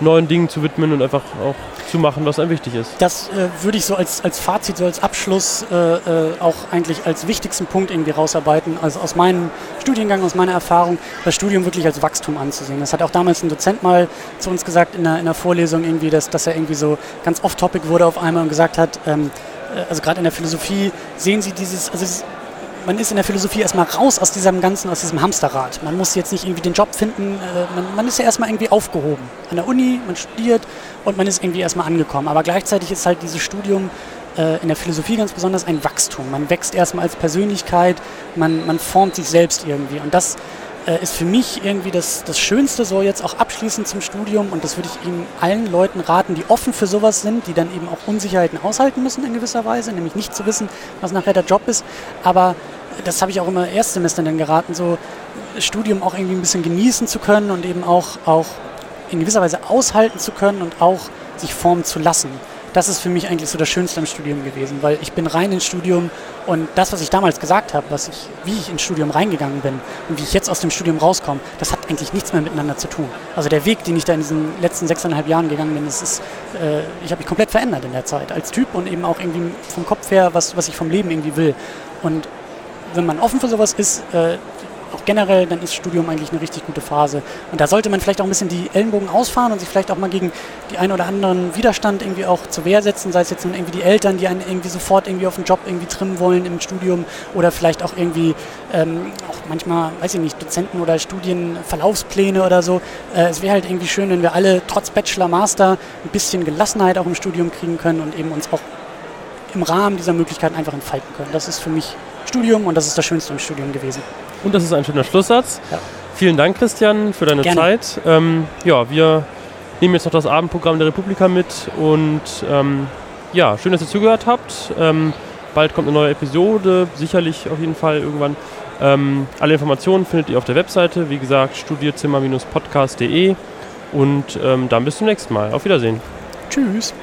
neuen Dingen zu widmen und einfach auch zu machen, was einem wichtig ist. Das äh, würde ich so als, als Fazit, so als Abschluss äh, äh, auch eigentlich als wichtigsten Punkt irgendwie rausarbeiten. Also aus meinem Studiengang, aus meiner Erfahrung, das Studium wirklich als Wachstum anzusehen. Das hat auch damals ein Dozent mal zu uns gesagt in der, in der Vorlesung irgendwie, dass, dass er irgendwie so ganz off-topic wurde auf einmal und gesagt hat, ähm, äh, also gerade in der Philosophie sehen Sie dieses, also man ist in der Philosophie erstmal raus aus diesem ganzen, aus diesem Hamsterrad. Man muss jetzt nicht irgendwie den Job finden, äh, man, man, ist ja erstmal irgendwie aufgehoben. An der Uni, man studiert und man ist irgendwie erstmal angekommen. Aber gleichzeitig ist halt dieses Studium äh, in der Philosophie ganz besonders ein Wachstum. Man wächst erstmal als Persönlichkeit, man, man formt sich selbst irgendwie. Und das äh, ist für mich irgendwie das, das Schönste, so jetzt auch abschließend zum Studium. Und das würde ich Ihnen allen Leuten raten, die offen für sowas sind, die dann eben auch Unsicherheiten aushalten müssen in gewisser Weise, nämlich nicht zu wissen, was nachher der Job ist. Aber das habe ich auch immer Erstsemestern dann geraten, so Studium auch irgendwie ein bisschen genießen zu können und eben auch, auch in gewisser Weise aushalten zu können und auch sich formen zu lassen das ist für mich eigentlich so das Schönste am Studium gewesen, weil ich bin rein ins Studium und das, was ich damals gesagt habe, was ich, wie ich ins Studium reingegangen bin und wie ich jetzt aus dem Studium rauskomme, das hat eigentlich nichts mehr miteinander zu tun. Also der Weg, den ich da in diesen letzten sechseinhalb Jahren gegangen bin, das ist, äh, ich habe mich komplett verändert in der Zeit als Typ und eben auch irgendwie vom Kopf her, was, was ich vom Leben irgendwie will. Und wenn man offen für sowas ist, äh, auch generell, dann ist Studium eigentlich eine richtig gute Phase. Und da sollte man vielleicht auch ein bisschen die Ellenbogen ausfahren und sich vielleicht auch mal gegen die ein oder anderen Widerstand irgendwie auch zur Wehr setzen, sei es jetzt nun irgendwie die Eltern, die einen irgendwie sofort irgendwie auf den Job irgendwie trimmen wollen im Studium oder vielleicht auch irgendwie ähm, auch manchmal, weiß ich nicht, Dozenten oder Studienverlaufspläne oder so. Äh, es wäre halt irgendwie schön, wenn wir alle trotz Bachelor, Master ein bisschen Gelassenheit auch im Studium kriegen können und eben uns auch im Rahmen dieser Möglichkeiten einfach entfalten können. Das ist für mich Studium und das ist das Schönste im Studium gewesen. Und das ist ein schöner Schlusssatz. Ja. Vielen Dank, Christian, für deine Gerne. Zeit. Ähm, ja, wir nehmen jetzt noch das Abendprogramm der Republika mit und ähm, ja, schön, dass ihr zugehört habt. Ähm, bald kommt eine neue Episode, sicherlich auf jeden Fall irgendwann. Ähm, alle Informationen findet ihr auf der Webseite, wie gesagt, studierzimmer-podcast.de und ähm, dann bis zum nächsten Mal. Auf Wiedersehen. Tschüss.